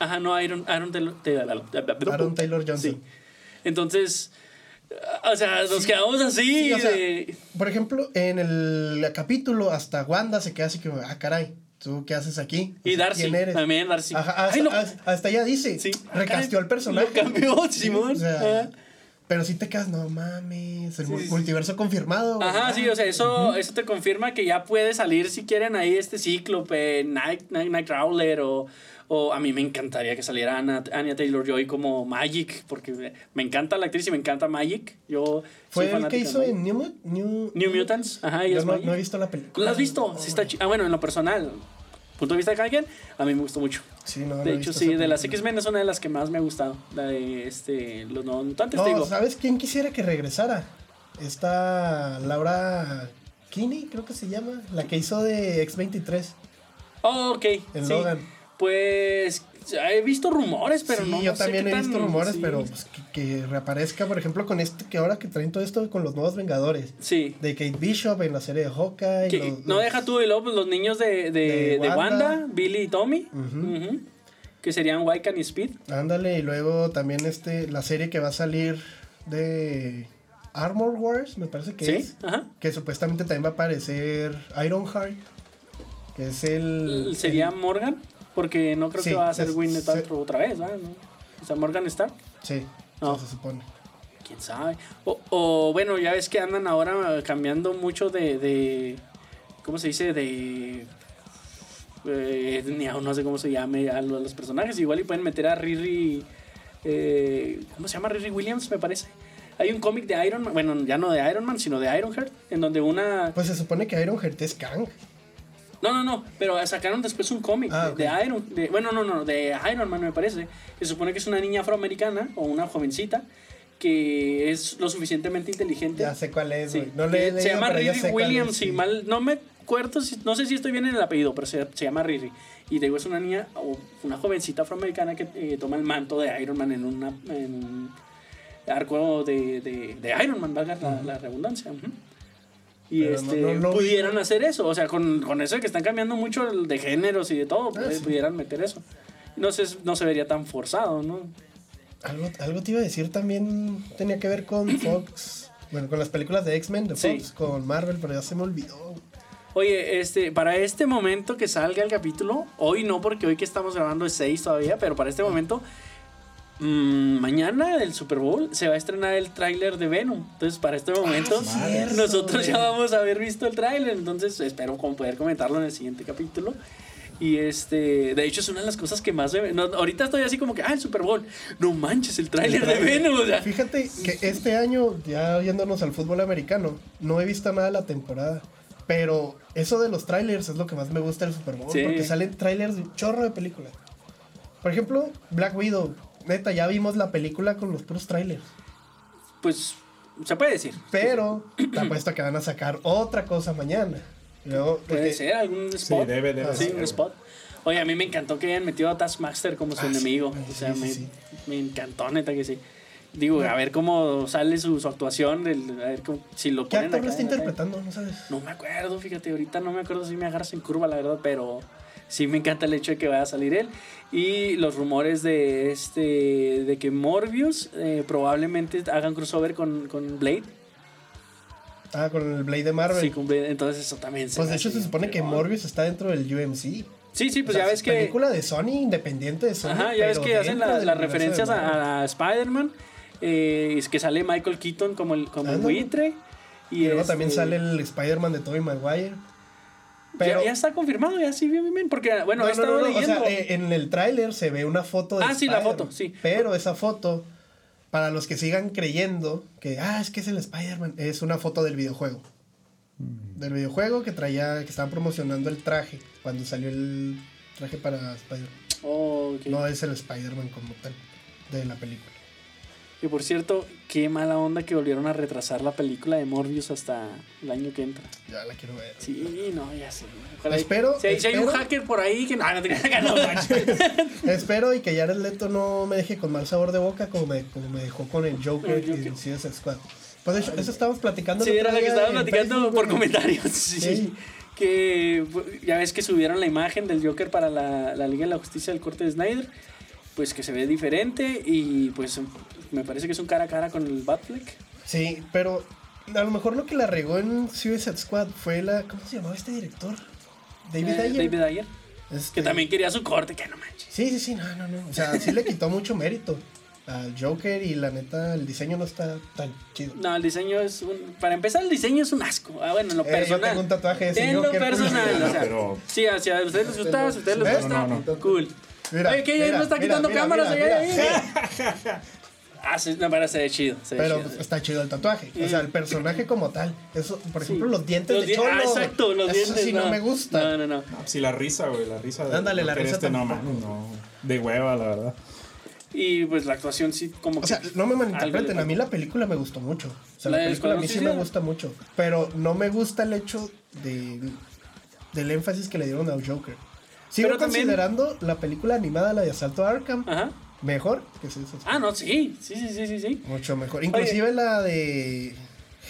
Ajá, no, Aaron, Aaron Taylor, Taylor- Aaron Taylor Johnson. Sí. Entonces, o sea, nos quedamos así. Sí, o sea, de- Por ejemplo, en el capítulo hasta Wanda se queda así como, ah, caray, ¿tú qué haces aquí? y O sea, Darcy, ¿Quién eres? también Darcy. Ajá, hasta, Ay, no. hasta- ella dice, Sí. recasteó al personaje. Lo cambió, Simón. [laughs] O sea, Ajá. Pero sí te quedas, no mames, el Sí, mul- sí, multiverso confirmado. Ajá, sí, o sea, eso, eso te confirma que ya puede salir si quieren ahí este Cíclope, Night, Night, Nightcrawler o, o a mí me encantaría que saliera Anna, Anya Taylor-Joy como Magic, porque me, encanta la actriz y me encanta Magic. Yo Fue el que hizo en. New, New, New Mutants, ajá, y no, no he visto la película. ¿La has visto? Sí está Ah, bueno, en lo personal, punto de vista de cada quien, a mí me gustó mucho. Sí, no, no De he hecho, sí, de las. X-Men es una de las que más me ha gustado. La de este, los nuevos mutantes, te No, digo. ¿sabes quién quisiera que regresara? Esta Laura Kinney, creo que se llama, la que hizo de X23 Oh, ok. en sí. Logan. Pues he visto rumores, pero sí, no. yo no sé también qué he tan- visto rumores, sí. pero pues, que, que reaparezca, por ejemplo, con este, que ahora que traen todo esto con los nuevos Vengadores. Sí. De Kate Bishop en la serie de Hawkeye. Que- los- no los- deja tú y luego pues, los niños de, de, De de Wanda. Billy y Tommy. Que serían Wiccan y Speed. Ándale, y luego también este, la serie que va a salir de Armor Wars, me parece que Sí, es. ajá. Que supuestamente también va a aparecer Ironheart. Que es el. Sería el- Morgan, porque no creo Sí, que va a ser Gwyneth Paltrow otra vez, ¿verdad? ¿No? O sea, Morgan Stark. sí, No. se supone. quién sabe. O, o, bueno, ya ves que andan ahora cambiando mucho de. de ¿Cómo se dice? De. eh, etnia, o no sé cómo se llame a los personajes. Igual y pueden meter a Riri. eh, ¿Cómo se llama? Riri Williams, me parece. Hay un cómic de Iron Man, bueno, ya no de Iron Man, sino de Ironheart, en donde una. Pues se supone que Ironheart es Kang. No, no, no, pero sacaron después un cómic Ah, de. Iron, de- bueno, no, no, de Iron Man me parece. Se supone que es una niña afroamericana o una jovencita que es lo suficientemente inteligente. Ya sé cuál es, Sí. No le he se llama Riri Williams, si sí. mal, no me acuerdo, si- no sé si estoy bien en el apellido, pero se, se llama Riri. Y digo, es una niña, o una jovencita afroamericana que eh, toma el manto de Iron Man en, una, en un arco de, de, de Iron Man, valga la, la redundancia. Y Pero no- este, no lo vi. pudieran hacer eso, o sea, con, con eso de que están cambiando mucho de géneros y de todo, Ah, pues, sí. pudieran meter eso. No, se, no se vería tan forzado, ¿no? Algo, algo te iba a decir también tenía que ver con Fox. bueno, con las películas de X-Men de Sí. Fox, con Marvel, pero ya se me olvidó. Oye, este, para este momento que salga el capítulo, hoy no, porque hoy que estamos grabando es 6 todavía, pero para este momento, mm, mañana del Super Bowl se va a estrenar el tráiler de Venom. Entonces, para este momento, Ah, cierto, nosotros ya vamos a haber visto el tráiler. Entonces, espero poder comentarlo en el siguiente capítulo. Y este, de hecho, es una de las cosas que más no, ahorita estoy así como que, ah, el Super Bowl. No manches, el tráiler de Venom. O sea, Fíjate que este año, ya yéndonos al fútbol americano, no he visto nada de la temporada. Pero eso de los trailers es lo que más me gusta del Super Bowl. Sí. Porque salen trailers de un chorro de películas. Por ejemplo, Black Widow. Neta, ya vimos la película con los puros trailers. pues, se puede decir. Pero te apuesto que van a sacar otra cosa mañana. Luego, Puede porque- ser algún spot. Sí, debe, debe Sí, ser. un spot. Oye, a mí me encantó que hayan metido a Taskmaster como su Ah, enemigo. sí, o sea, sí, me, sí. me encantó, neta que sí. Digo, a ver cómo sale su, su actuación, del- a ver cómo- si lo ¿Qué ponen actor lo está interpretando? No sabes. No me acuerdo, fíjate, ahorita no me acuerdo si me agarras en curva, la verdad, pero sí me encanta el hecho de que vaya a salir él. Y los rumores de este de que Morbius eh, probablemente hagan crossover con, con Blade. Ah, con el Blade de Marvel. Sí, con Blade. Entonces eso también pues de hecho se supone que. Morbius está dentro del UMC. Sí, sí, pues O sea, ya ves es que. película de Sony, independiente de Sony. Ajá, ya ves que hacen la- las referencias a, a Spider-Man. eh, es que sale Michael Keaton como el, como el buitre. Y luego este, también sale el Spider-Man de Tobey Maguire. Pero, ya, está confirmado, ya sí, bien, bien, porque bueno, no, he no, estado no, no, o leyendo. sea, eh, en el tráiler se ve una foto de Ah, sí, la Spider-Man, foto, sí. Pero esa foto, para los que sigan creyendo que, ah, es que es el Spider-Man, es una foto del videojuego. Del videojuego que traía, que estaban promocionando el traje cuando salió el traje para Spider-Man. Oh, ok. No es el Spider-Man como tal de la película. Y por cierto, qué mala onda que volvieron a retrasar la película de Morbius hasta el año que entra. Ya la quiero ver. Sí, no, ya sé. Ojalá Espero- Si hay, si hay un espero- hacker por ahí que. No, no. [laughs] Espero y que Jared Leto no me deje con mal sabor de boca como me, como me dejó con el Joker, El Joker. y el Suicide Squad. Pues de hecho, eso estábamos platicando. Sí, era la que en platicando Facebook, por comentarios. [laughs] Sí. Sí. Que ya ves que subieron la imagen del Joker para la, la Liga de la Justicia del corte de Snyder. Pues que se ve diferente y pues me parece que es un cara a cara con el Batfleck. Sí, pero a lo mejor lo que la regó en Suicide Squad fue la. ¿Cómo se llamaba este director? David Eh, Ayer. David Ayer. Este, Que también quería su corte, que no manches. Sí, sí, sí, no, no, no. O sea, sí le quitó mucho mérito al Joker y la neta el diseño no está tan chido. No, el diseño es un. Para empezar, el diseño es un asco. Ah, bueno, en lo Eh, yo personal. tengo un tatuaje de ese En lo Joker, personal, [laughs] pues, o sea. pero- Sí, hacia a ustedes les gusta, si a ustedes les gusta. No, no, Cool. Mira, Oye, ¿qué? mira, ¿No está mira, quitando mira, cámaras allá? Ah, sí, no, pero se ve chido. Se ve Pero chido. pues, está chido el tatuaje. O sea, el personaje como tal. Eso, por ejemplo, Sí. los dientes Los de di- cholo. Ah, exacto, los eso dientes. sí no, me gusta. No, no, no. No, sí, la risa, güey, la risa. de- Ándale, la de risa Este, no, no. De hueva, la verdad. Y pues la actuación sí, como O sea, que- no me malinterpreten, a mí la película me gustó mucho. O sea, la, ¿La película a mí sí me gusta mucho. Pero no me gusta el hecho de, del énfasis que le dieron al Joker. Sigo Pero también- considerando la película animada, la de Asalto a Arkham, Ajá. mejor que Suicide Squad. Ah, no, sí. Sí, sí, sí, sí. sí. Mucho mejor. Inclusive la de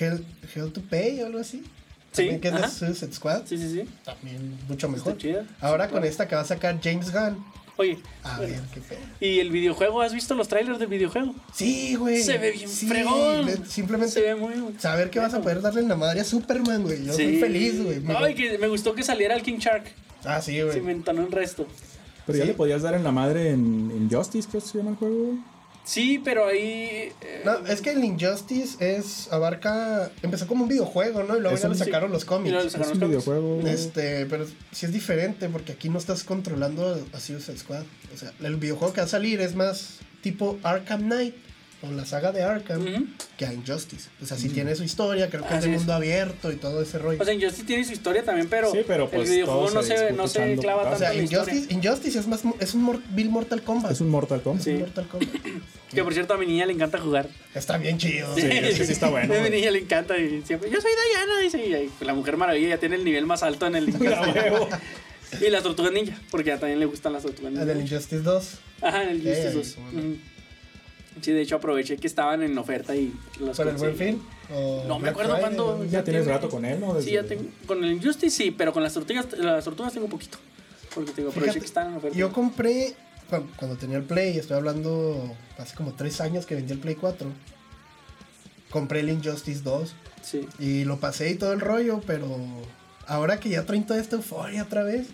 Hell, Hell to Pay o algo así. Sí, También que es de. Suicide Squad. Sí, sí, sí. También mucho mejor. Chida. Ahora Sí, con claro. esta que va a sacar James Gunn. Oye, A ver, qué pedo. ¿y el videojuego? ¿Has visto los trailers del videojuego? Sí, güey. Se ve bien Sí, fregón. le- Simplemente Se ve muy... saber que vas a poder darle en la madre a Superman, güey. Yo Sí. soy feliz, güey. Ay, que me gustó que saliera el King Shark. Ah, sí, Se güey. me entonó un resto. Pero ya le podías dar en la madre en, en Justice, creo que se llama el juego. Sí, pero ahí... eh, No, es que el Injustice es abarca empezó como un videojuego, ¿no? Y luego ya un- le sacaron los cómics. Es sacaron un los cómics. videojuego. Este, pero sí es diferente porque aquí no estás controlando a Suicide Squad. O sea, el videojuego que va a salir es más tipo Arkham Knight o la saga de Arkham que a Injustice. O sea, sí tiene su historia, creo que es Así de es. mundo abierto y todo ese rollo. O sea, Injustice tiene su historia también, pero, Sí, pero, pues, el videojuego no se no se clava putazos. O tanto sea. Injustice, Injustice es más es un mor- Bill Mortal Kombat. Es un Mortal Kombat. Es Sí. un Mortal Kombat. Que por cierto, a mi niña le encanta jugar. Está bien chido. Sí, ese sí está [laughs] bueno, A mi niña le encanta y siempre, yo soy Diana, dice, y ahí, la Mujer Maravilla ya tiene el nivel más alto en el [laughs] A. [laughs] Y las tortugas ninja, porque ya también le gustan las tortugas El ninja. del Injustice 2. Ajá, en el Sí, Justice ahí, 2. Sí, de hecho aproveché que estaban en oferta y los ¿Para el buen fin? ¿O No me acuerdo cuándo. Ya tienes tiene- rato con él, ¿no? Sí, ya tengo. Con el Injustice sí, pero con las tortugas, las tortugas tengo poquito. Porque te digo, aproveché Fíjate, que estaban en oferta. Yo compré, cuando, tenía el Play, estoy hablando hace como tres años que vendí el Play 4. Compré el Injustice 2 Sí. y lo pasé y todo el rollo, pero ahora que ya traen toda esta euforia otra vez,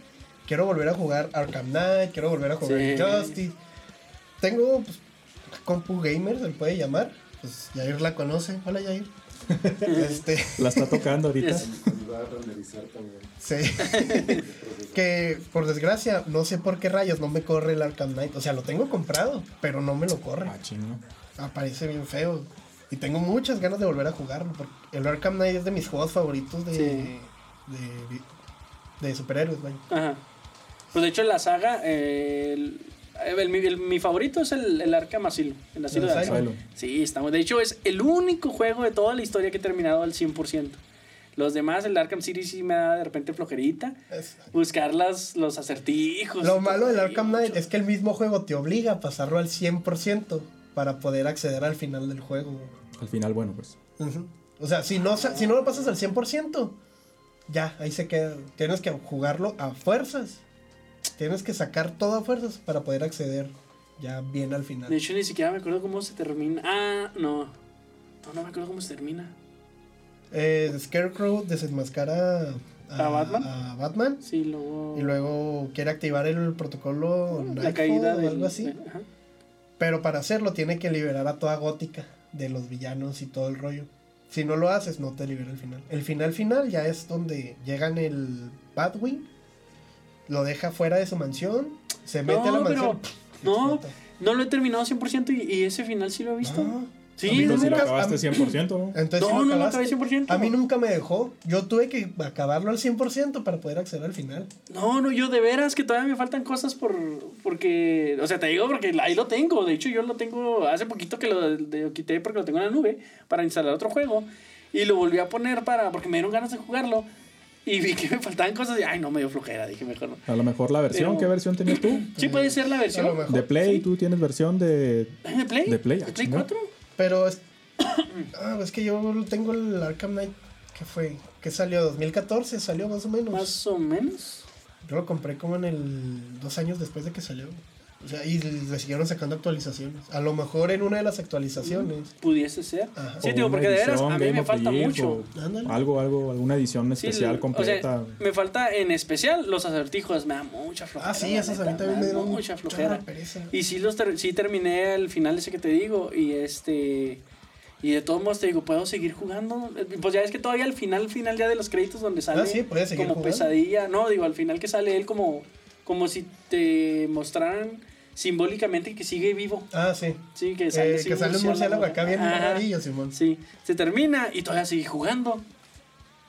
quiero volver a jugar Arkham Knight, quiero volver a jugar Sí. Injustice. Tengo pues, compu gamer, se le puede llamar. Pues Yair la conoce. Hola Yair. [laughs] este, La está tocando ahorita. Yes. Va a renderizar también. Sí. [laughs] que por desgracia, no sé por qué rayos no me corre el Arkham Knight. O sea, lo tengo comprado, pero no me lo corre. Ah, chingo. Aparece bien feo. Y tengo muchas ganas de volver a jugarlo. Porque el Arkham Knight es de mis juegos favoritos de, Sí. de, de superhéroes, vaya. Ajá. Pues de hecho en la saga, eh, el, el- mi, el- mi favorito es el, el Arkham Asylum. El Asilo El de Asylum. Sí, estamos. De hecho es el único juego de toda la historia que he terminado al 100%. Los demás, el Arkham City sí me da de repente flojerita. Buscar las, los acertijos. Lo malo del Arkham Knight es que el mismo juego te obliga a pasarlo al 100% para poder acceder al final del juego. Al final, bueno, pues. O sea, si no, sa- si no lo pasas al 100%, ya, ahí se queda. Tienes que jugarlo a fuerzas. Tienes que sacar todo a fuerzas para poder acceder ya bien al De final. hecho ni siquiera me acuerdo cómo se termina. Ah, no. No, no me acuerdo cómo se termina. Eh, Scarecrow desenmascara a, ¿A Batman? a Batman Sí, luego. y luego quiere activar el protocolo la Nightfall caída o de algo así. Ajá. Pero para hacerlo tiene que liberar a toda gótica de los villanos y todo el rollo. Si no lo haces, no te libera el final. El final final ya es donde llegan el Batwing, lo deja fuera de su mansión, se mete a la No, pero. mansión. No, no lo he terminado 100% y, y ese final sí lo he visto. No. Sí, A mí no si lo acabaste a- 100%. Entonces, No, ¿sí no lo acabé 100%. A mí nunca me dejó. Yo tuve que acabarlo al 100% para poder acceder al final. No, no, yo de veras que todavía me faltan cosas por porque, o sea, te digo porque ahí lo tengo. De hecho, yo lo tengo hace poquito que lo de- quité porque lo tengo en la nube para instalar otro juego y lo volví a poner para porque me dieron ganas de jugarlo y vi que me faltaban cosas y ay, no me dio flojera, dije mejor no. A lo mejor la versión, Pero- ¿qué versión tenías tú? Sí puede ser la A lo versión mejor. De Play, tú tienes versión de. ¿De Play? De Play, ¿De ah, Play chinga. 4? Pero es, [coughs] ah, es que yo tengo el Arkham Knight. ¿Qué fue? ¿Qué salió? ¿2014? Salió más o menos. Más o menos. Yo lo compré como en el. dos años después de que salió. O sea, y le siguieron sacando actualizaciones. A lo mejor en una de las actualizaciones. Pudiese ser. Ajá. Sí, O digo, porque de veras a mí me falta mucho. o. Algo, algo, alguna edición Sí, especial o completa. sea, me falta en especial los acertijos, me da mucha flojera. Ah, sí, esas a mí también me da dieron mucha flojera. Y sí los ter- sí terminé el final ese que te digo y este y de todos modos te digo, puedo seguir jugando. Pues ya es que todavía al final, al final ya de los créditos donde sale Ah, sí, como jugando. pesadilla, no, digo, al final que sale él como como si te mostraran simbólicamente que sigue vivo. Ah, sí. Sí, que Eh, sale, que sale un murciélago acá bien amarillo, Simón. Sí, se termina y todavía sigue jugando.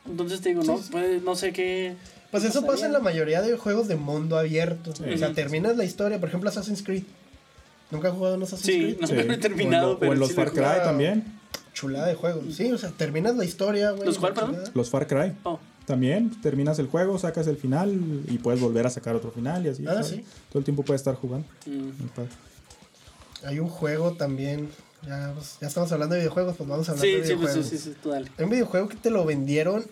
Entonces te digo, no, puede- no sé qué. Pues eso pasa en la mayoría de juegos de mundo abierto. O sea, terminas la historia, por ejemplo, Assassin's Creed. ¿Nunca has jugado en Assassin's Sí, Creed? no Sí. lo he terminado, o en, lo- pero o en los sí he Far Cry también. Chulada de juego. Sí, o sea, terminas la historia, güey. ¿Los cuál, perdón? Los Far Cry. Oh. También terminas el juego, sacas el final y puedes volver a sacar otro final y así. Ah, ¿sabes? sí. Todo el tiempo puedes estar jugando. Mm. Hay un juego también. Ya, pues, ya estamos hablando de videojuegos, pues vamos a hablar Sí, de sí, pues, videojuegos. sí, sí, sí, tú dale. Hay un videojuego que te lo vendieron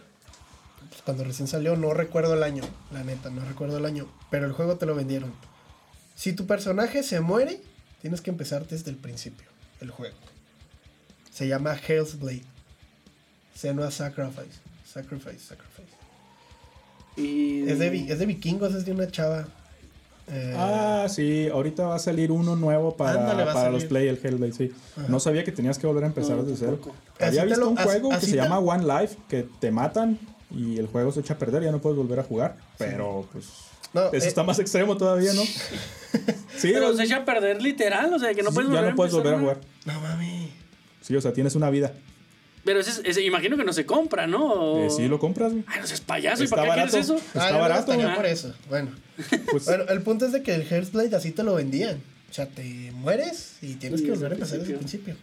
pues, cuando recién salió, no recuerdo el año, la neta, no recuerdo el año, pero el juego te lo vendieron. Si tu personaje se muere, tienes que empezar desde el principio, el juego. Se llama Hell's Blade. Senua Sacrifice. Sacrifice, Sacrifice. Y... Es de, es de vikingos, es de una chava. eh, Ah, sí, ahorita va a salir uno nuevo para, Ándale, para los. Play, el Hellblade, sí. Ajá. No sabía que tenías que volver a empezar No, desde cero. Había visto lo- un así- juego que se te- llama One Life, que te matan y el juego se echa a perder, ya no puedes volver a jugar. Pero, pues, no, eso eh, está más extremo todavía, ¿no? [laughs] sí, Pero se echa a perder literal, o sea, que no sí, puedes ya volver no puedes volver a jugar. No mami. Sí, o sea, tienes una vida. Pero ese, ese- imagino que no se compra, ¿no? Eh, sí, lo compras, güey. Ay, no seas payaso, ¿y Está para qué quieres barato. eso? Está ah, yo no barato, güey. por eso. Bueno. [laughs] Pues, Bueno, el punto es de que el Hell's Blade así te lo vendían. O sea, te mueres y tienes que volver a empezar desde el principio.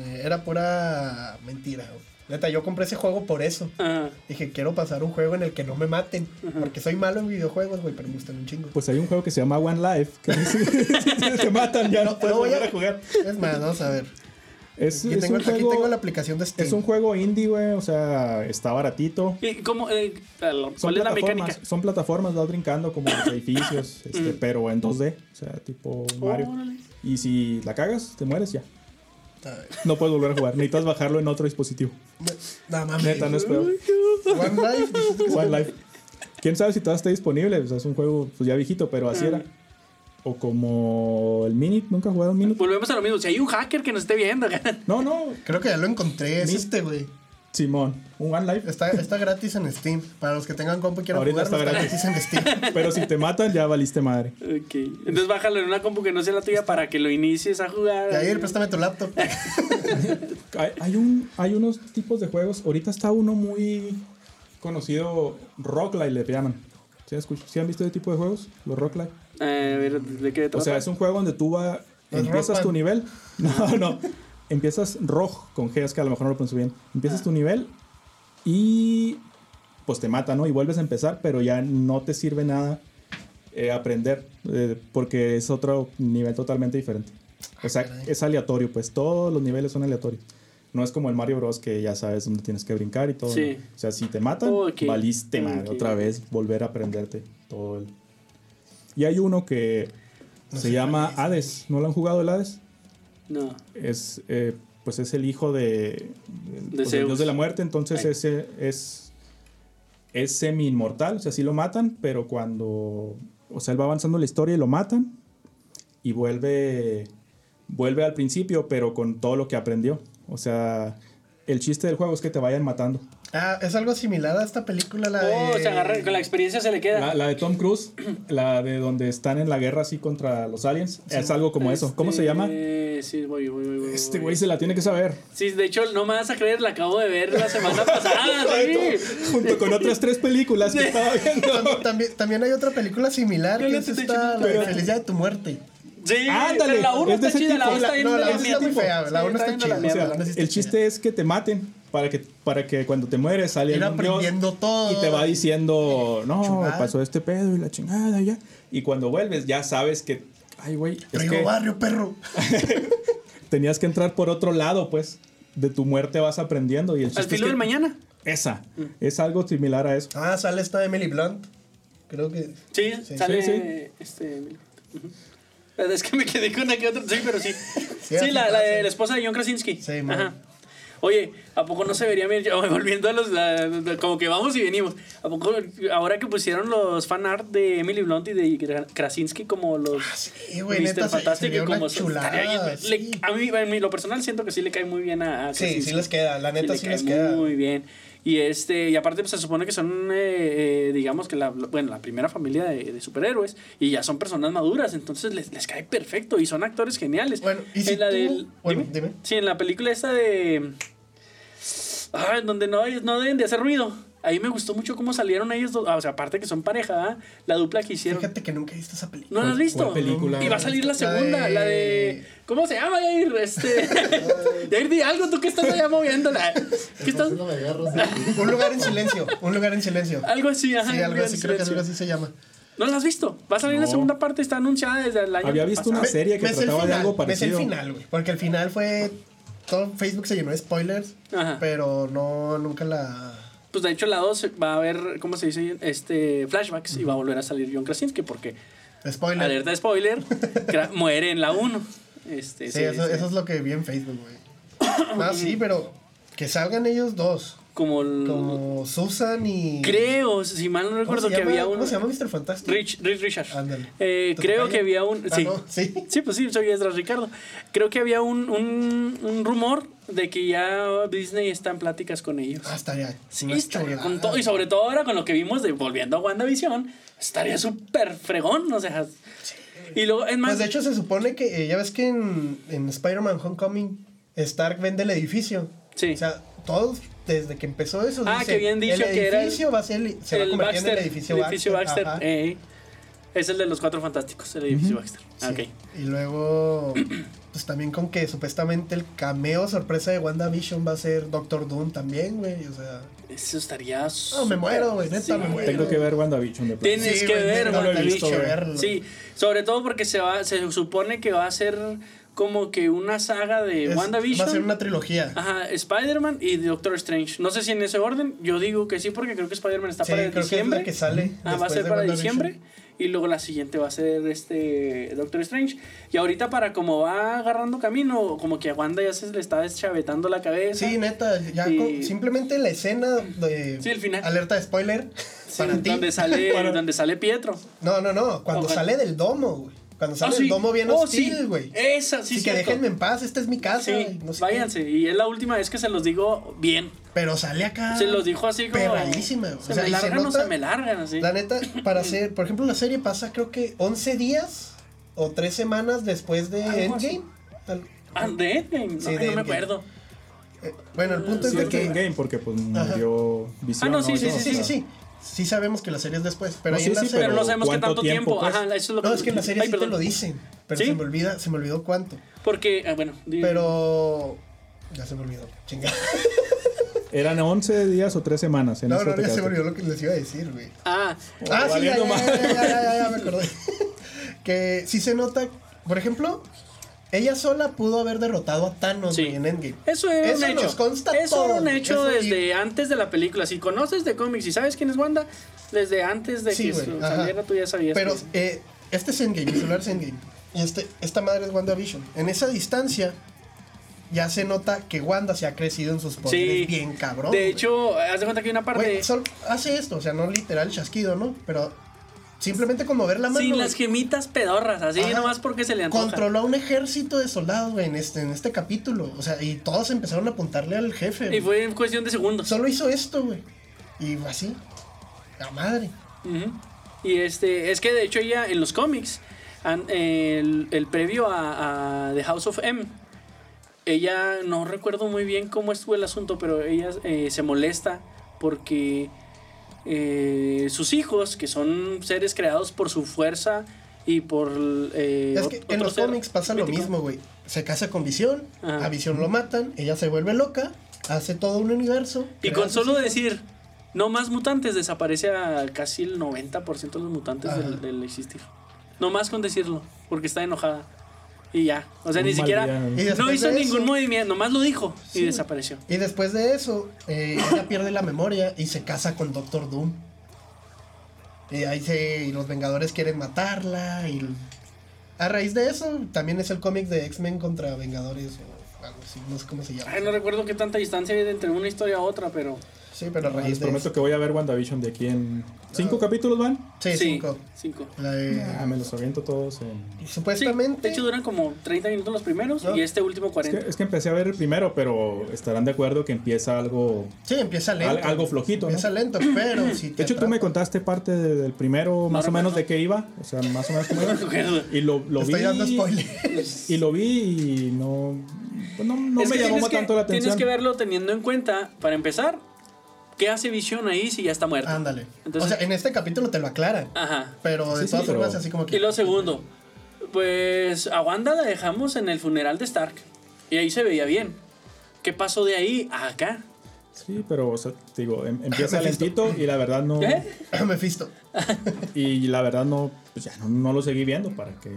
Eh, Era pura mentira. güey. Neta, yo compré ese juego por eso. Ajá. Dije, quiero pasar un juego en el que no me maten. Porque soy malo en videojuegos, güey, pero me gustan un chingo. pues hay un juego que se llama One Life, que [laughs] te matan ya no, No, puedes no voy volver a- a jugar. Es más, vamos a ver. Es, es tengo, un aquí juego, tengo la aplicación de Steam. es un juego indie, güey, o sea, está baratito. ¿Y cómo, eh, Son ¿Cuál es la plataformas, mecánica? son plataformas, vas brincando como los [coughs] edificios, este, Mm. pero en 2D, o sea, tipo Mario. Órale. Y si la cagas, te mueres ya. No puedes volver a jugar, necesitas bajarlo en otro dispositivo. No mames. Neta, no es peor. One Life. One Life. Quién sabe si todavía está disponible, o sea, es un juego pues, ya viejito, pero así Mm. era. O como el Minute, nunca he jugado un Minute. Volvemos a lo mismo. Si hay un hacker que nos esté viendo, [laughs] No, no, Creo que ya lo encontré. Es este, güey. Simón, un One Life. Está, está gratis en Steam. Para los que tengan compu y quieran Ahorita está está gratis en Steam. [laughs] Pero si te matan, ya valiste madre. Ok. Entonces bájalo en una compu que no sea la tuya para que lo inicies a jugar. Yair, préstame tu laptop. [laughs] Hay, hay un, hay unos tipos de juegos. Ahorita está uno muy conocido, Rocklight le llaman. ¿Sí, sí han visto ese tipo de juegos? Los Rocklight. Eh, a ver, ¿de qué trata? O sea, es un juego donde tú vas, empiezas tu nivel. [laughs] No, no. Empiezas rojo con G, es que a lo mejor no lo pronuncio bien. Empiezas tu nivel y pues te mata, ¿no? Y vuelves a empezar, pero ya no te sirve nada eh, aprender eh, porque es otro nivel totalmente diferente. O sea, es aleatorio, pues todos los niveles son aleatorios. No es como el Mario Bros. que ya sabes dónde tienes que brincar y todo. Sí. ¿no? O sea, si te matan, Ok. valiste madre. Otra vez volver a aprenderte todo el... Y hay uno que No se llama Hades. ¿No lo han jugado el Hades? No. Es, eh, pues es el hijo de, pues, dios de la muerte. Entonces Ay. ese es, es semi-inmortal. O sea, sí lo matan, pero cuando... O sea, él va avanzando la historia y lo matan. Y vuelve, vuelve al principio, pero con todo lo que aprendió. O sea, el chiste del juego es que te vayan matando. Ah, es algo similar a esta película, la Oh, de... se agarra, con la experiencia se le queda. La, la de Tom Cruise, [clears throat] la de donde están en la guerra así contra los aliens, es algo como eso. ¿Cómo se llama? Este, Sí, voy, voy, voy, voy. Este güey se la tiene que saber. Sí, de hecho, no me vas a creer, la acabo de ver la semana pasada, [laughs] sí. Junto con otras tres películas que estaba viendo. También, también, hay otra película similar que es esta, la de Día de tu muerte. Sí, Ándale, la 1 es de está chida, la tipo. 2 La- está bien. no, la bien dos está muy fea, la Sí, uno está chida. El chiste es que te maten para que, para que cuando te mueres sale Ir dios aprendiendo todo. y te va diciendo, no, pasó este pedo y la chingada ya. Y cuando vuelves ya sabes que, ay güey, es Traigo que barrio, perro. [laughs] tenías que entrar por otro lado, pues. De tu muerte vas aprendiendo y el chiste Al es filo que- del mañana. Esa, es algo similar a eso. Ah, sale esta Emily Blunt. Creo que... Sí, Sí. sale Sí, sí. este. Es que me quedé con una que otra. Sí, pero sí. Sí, la, la, de esposa de John Krasinski. Sí, man. Ajá. Oye, ¿a poco no se vería bien? [laughs] Volviendo a los. la- como que vamos y venimos. ¿A poco ahora que pusieron los fan art de Emily Blunt y de Kra- Krasinski como los. Sí, güey, neta, Fantastic, como chulada, le-. A mí, lo personal, siento que sí le cae muy bien a, a Sí, sí les queda, la neta sí les queda. Muy bien. Y este, y aparte pues, se supone que son, eh, eh, digamos que la, bueno, la primera familia de, de superhéroes y ya son personas maduras, entonces les, les cae perfecto y son actores geniales. Bueno, y si en la tú- del, bueno, dime. dime. Sí, en la película esta de ah, donde no, no deben de hacer ruido. Ahí me gustó mucho cómo salieron ellos dos, ah, o sea, aparte que son pareja, ¿ah? la dupla que hicieron. Fíjate que nunca he visto esa película. ¿No la has visto? Y va a salir la segunda, de- la de... ¿Cómo se llama, Yair? Este... [laughs] Yair, di algo, tú que estás allá moviéndola. ¿Qué estás...? No me de. Un lugar en silencio, un lugar en silencio. Algo así, ajá. Sí, algo así, creo que algo así se llama. ¿No la has visto? Va a salir la segunda parte, está anunciada desde el año Había visto pasado. una serie que Me trataba de final, algo me sé el parecido. final, güey. Porque el final fue. Todo Facebook se llenó de spoilers. Ajá. Pero no, nunca la. Pues de hecho la 2 va a haber, ¿cómo se dice? Este, flashbacks y va a volver a salir John Krasinski porque, Spoiler. alerta de spoiler, [laughs] muere en la 1. Este, Sí, eso, eso es lo que vi en Facebook, güey. [coughs] No, sí, pero que salgan ellos dos. Como, el- Como Susan y. Creo, si mal no ¿Cómo recuerdo que llama? había un... ¿Cómo se llama Mr. Fantastic? Rich, Rich Richard. Ándale. Eh, ¿Tu creo que había un... Ah, sí. no, sí. Sí, pues sí, soy Esdras Ricardo. Creo que había un, un, un rumor de que ya Disney está en pláticas con ellos. Ah, estaría. Sí, estaría con todo. Y sobre todo ahora con lo que vimos de volviendo a WandaVision, estaría súper fregón. O sea, y luego, es más, Pues de hecho se supone que, eh, ya ves que en, en Spider-Man Homecoming, Stark vende el edificio. Sí. O sea, todos, desde que empezó eso, Ah, dicen, que habían dicho el que era el- edificio va a ser, el- se va a el convertir Baxter, en el edificio, el edificio Baxter, ajá. eh, es el de los cuatro fantásticos, el edificio Baxter. Ah, Sí. ok. Y luego, [clears throat] pues también con que supuestamente el cameo sorpresa de WandaVision va a ser Doctor Doom también, güey. O sea, Eso estaría. no, me muero, güey, neta, Sí. me muero. Tengo que ver WandaVision de. Tienes Sí, que ver, verlo. Sí, sobre todo porque se va, se supone que va a ser como que una saga de Es- WandaVision. Va a ser una trilogía. Ajá, Spider-Man y Doctor Strange. No sé si en ese orden. Yo digo que sí, porque creo que Spider-Man está Sí, para creo que es diciembre. la que sale. Ah, va a ser para diciembre. Y luego la siguiente va a ser este Doctor Strange. Y ahorita para como va agarrando camino, como que a Wanda ya se le está deschavetando la cabeza. Sí, neta, ya Y- con- simplemente la escena de Sí, el final. alerta de spoiler Sí, para ti. donde sale, [laughs] Para- donde sale Pietro. No, no, no, cuando Ojalá. sale del domo, güey. Cuando sale Ah, sí. domo bien Oh, hostil, sí. güey. Esa, sí, Así que déjenme en paz, esta es mi casa. Sí, y no sé qué. váyanse. Y es la última vez que se los digo bien. Pero sale acá. Se los dijo así como. Perradísima, güey. Se O sea, me y se largan o se me largan así. La neta, para hacer, por ejemplo, la serie pasa creo que 11 días o 3 semanas después de Algo. Endgame. Ah, de Endgame. No, Sí, de no me Endgame. acuerdo. eh, bueno, el punto Sí, es de que en que... game porque pues Ajá. murió visión. Ah, no, sí, Sí, sí, sí, sí, sí, sí. Sabemos que la serie es después, pero No, ahí sí, en la sí, serie... Pero no sabemos qué ¿cuánto tanto tiempo. tiempo, pues? Ajá, eso es lo que No, es que en la serie Ay, sí te lo dicen, pero ¿Sí? se me olvida, se me olvidó cuánto. Porque, ah, bueno. Pero ya se me olvidó. Chinga. Eran 11 días o 3 semanas. En No, no, ya se me olvidó lo que les iba a decir, güey. Ah, Ah, sí, ya, ya, ya, ya, ya, me acordé. que sí se nota, por ejemplo, ella sola pudo haber derrotado a Thanos Sí. en Endgame. eso era Eso un hecho. nos consta eso era un todo, hecho eso y- desde antes de la película. Si conoces de cómics y sabes quién es Wanda, desde antes de Sí, que ajá. saliera tú ya sabías. Pero que- eh, este es Endgame, mi celular es Endgame. Y este, esta madre es WandaVision. En esa distancia ya se nota que Wanda se ha crecido en sus poderes Sí. bien cabrón. de hecho, haz de cuenta que hay una parte. Hace esto, o sea, no literal chasquido, ¿no? Pero simplemente con mover la mano. Sin las gemitas pedorras, así Ajá. nomás porque se le antoja. Controló a un ejército de soldados, güey, en este, en este capítulo. O sea, y todos empezaron a apuntarle al jefe. Y fue en cuestión de segundos. Solo hizo esto, güey. Y así. La madre. Y este, es que de hecho ella en los cómics, el, el previo a, a The House of M, ella no recuerdo muy bien cómo estuvo el asunto, pero ella eh, se molesta porque eh, sus hijos, que son seres creados por su fuerza y por... eh, es que en los cómics pasa lo mismo, güey. Se casa con Visión, Ajá. a Visión lo matan, ella se vuelve loca, hace todo un universo. Y con solo hijos. decir, no más mutantes, desaparece a casi el 90% de los mutantes del existir. No más con decirlo, porque está enojada. Y ya. O sea, Un ni siquiera. No hizo ningún eso- movimiento, nomás lo dijo y Sí. desapareció. Y después de eso, eh, ella pierde la memoria y se casa con Doctor Doom. Y ahí se, y los Vengadores quieren matarla y a raíz de eso, también es el cómic de X-Men contra Vengadores o algo así, no sé cómo se llama. Ay, no recuerdo qué tanta distancia hay entre una historia a otra, pero. Sí, pero a Ah, Les de prometo eso. que voy a ver WandaVision de aquí en... ¿Cinco capítulos van? Sí, cinco. cinco. La de- Ah, me los aviento todos en... Sí, Supuestamente. de hecho duran como 30 minutos los primeros No. y este último Es 40. que, es que empecé a ver el primero, pero estarán de acuerdo que empieza algo... Sí, empieza lento. Al- algo flojito, ¿no? Empieza lento, pero [clears throat] sí. De hecho, tú me contaste parte de- del primero, más o menos de qué iba. O sea, más o menos cómo iba. [laughs] Y lo, lo vi. Estoy dando spoilers. Y lo vi y no. pues no, no me llamó que- tanto la atención. Tienes que verlo teniendo en cuenta, para empezar, ¿qué hace Visión ahí si ya está muerto? Ándale. Entonces- o sea, en este capítulo te lo aclaran. Ajá. Pero de Sí, sí, todas pero- formas, así como que. Y lo segundo, pues a Wanda la dejamos en el funeral de Stark y ahí se veía bien. ¿Qué pasó de ahí a acá? Sí, pero, o sea, te digo, em- empieza [laughs] lentito y la verdad no. [laughs] ¿Qué? Mephisto. Y la verdad no. Pues ya no, no lo seguí viendo para que.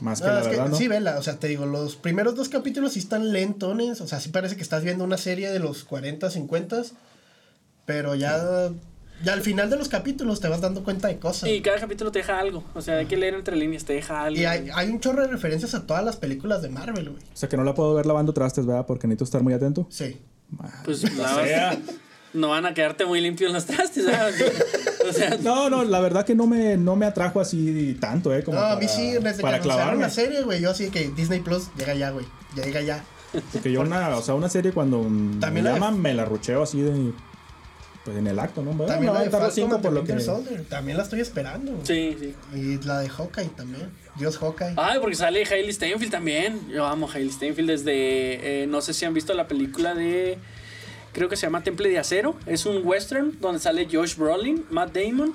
Más que No, la es que verdad, ¿no? sí, vela, o sea, te digo, los primeros dos capítulos sí están lentones, o sea, sí parece que estás viendo una serie de los 40, 50, pero ya, ya al final de los capítulos te vas dando cuenta de cosas. Y cada capítulo te deja algo. O sea, hay que leer entre líneas, te deja algo. Y hay, hay un chorro de referencias a todas las películas de Marvel, güey. O sea, que no la puedo ver lavando trastes, ¿verdad? Porque necesito estar muy atento. Sí. Pues la sea, [laughs] no van a quedarte muy limpios los trastes. [laughs] sea, no, no, la verdad que no me, no me atrajo así tanto, ¿eh? Como No, a para, mí sí, desde que para anunciaron clavarme. la serie, güey, yo así que Disney Plus llega ya, güey, ya llega ya. Porque yo una, o sea, una serie cuando También me la llaman, me la rucheo así de. Pues en el acto, ¿no? Bueno, También la de Falcon por lo que. Soldier, también la estoy esperando. sí, sí. Y la de Hawkeye también, Dios Hawkeye. Ay, porque sale Hailey Steinfeld también. Yo amo Hailey Steinfeld desde. eh, no sé si han visto la película de. Creo que se llama Temple de Acero. Es un western donde sale Josh Brolin, Matt Damon.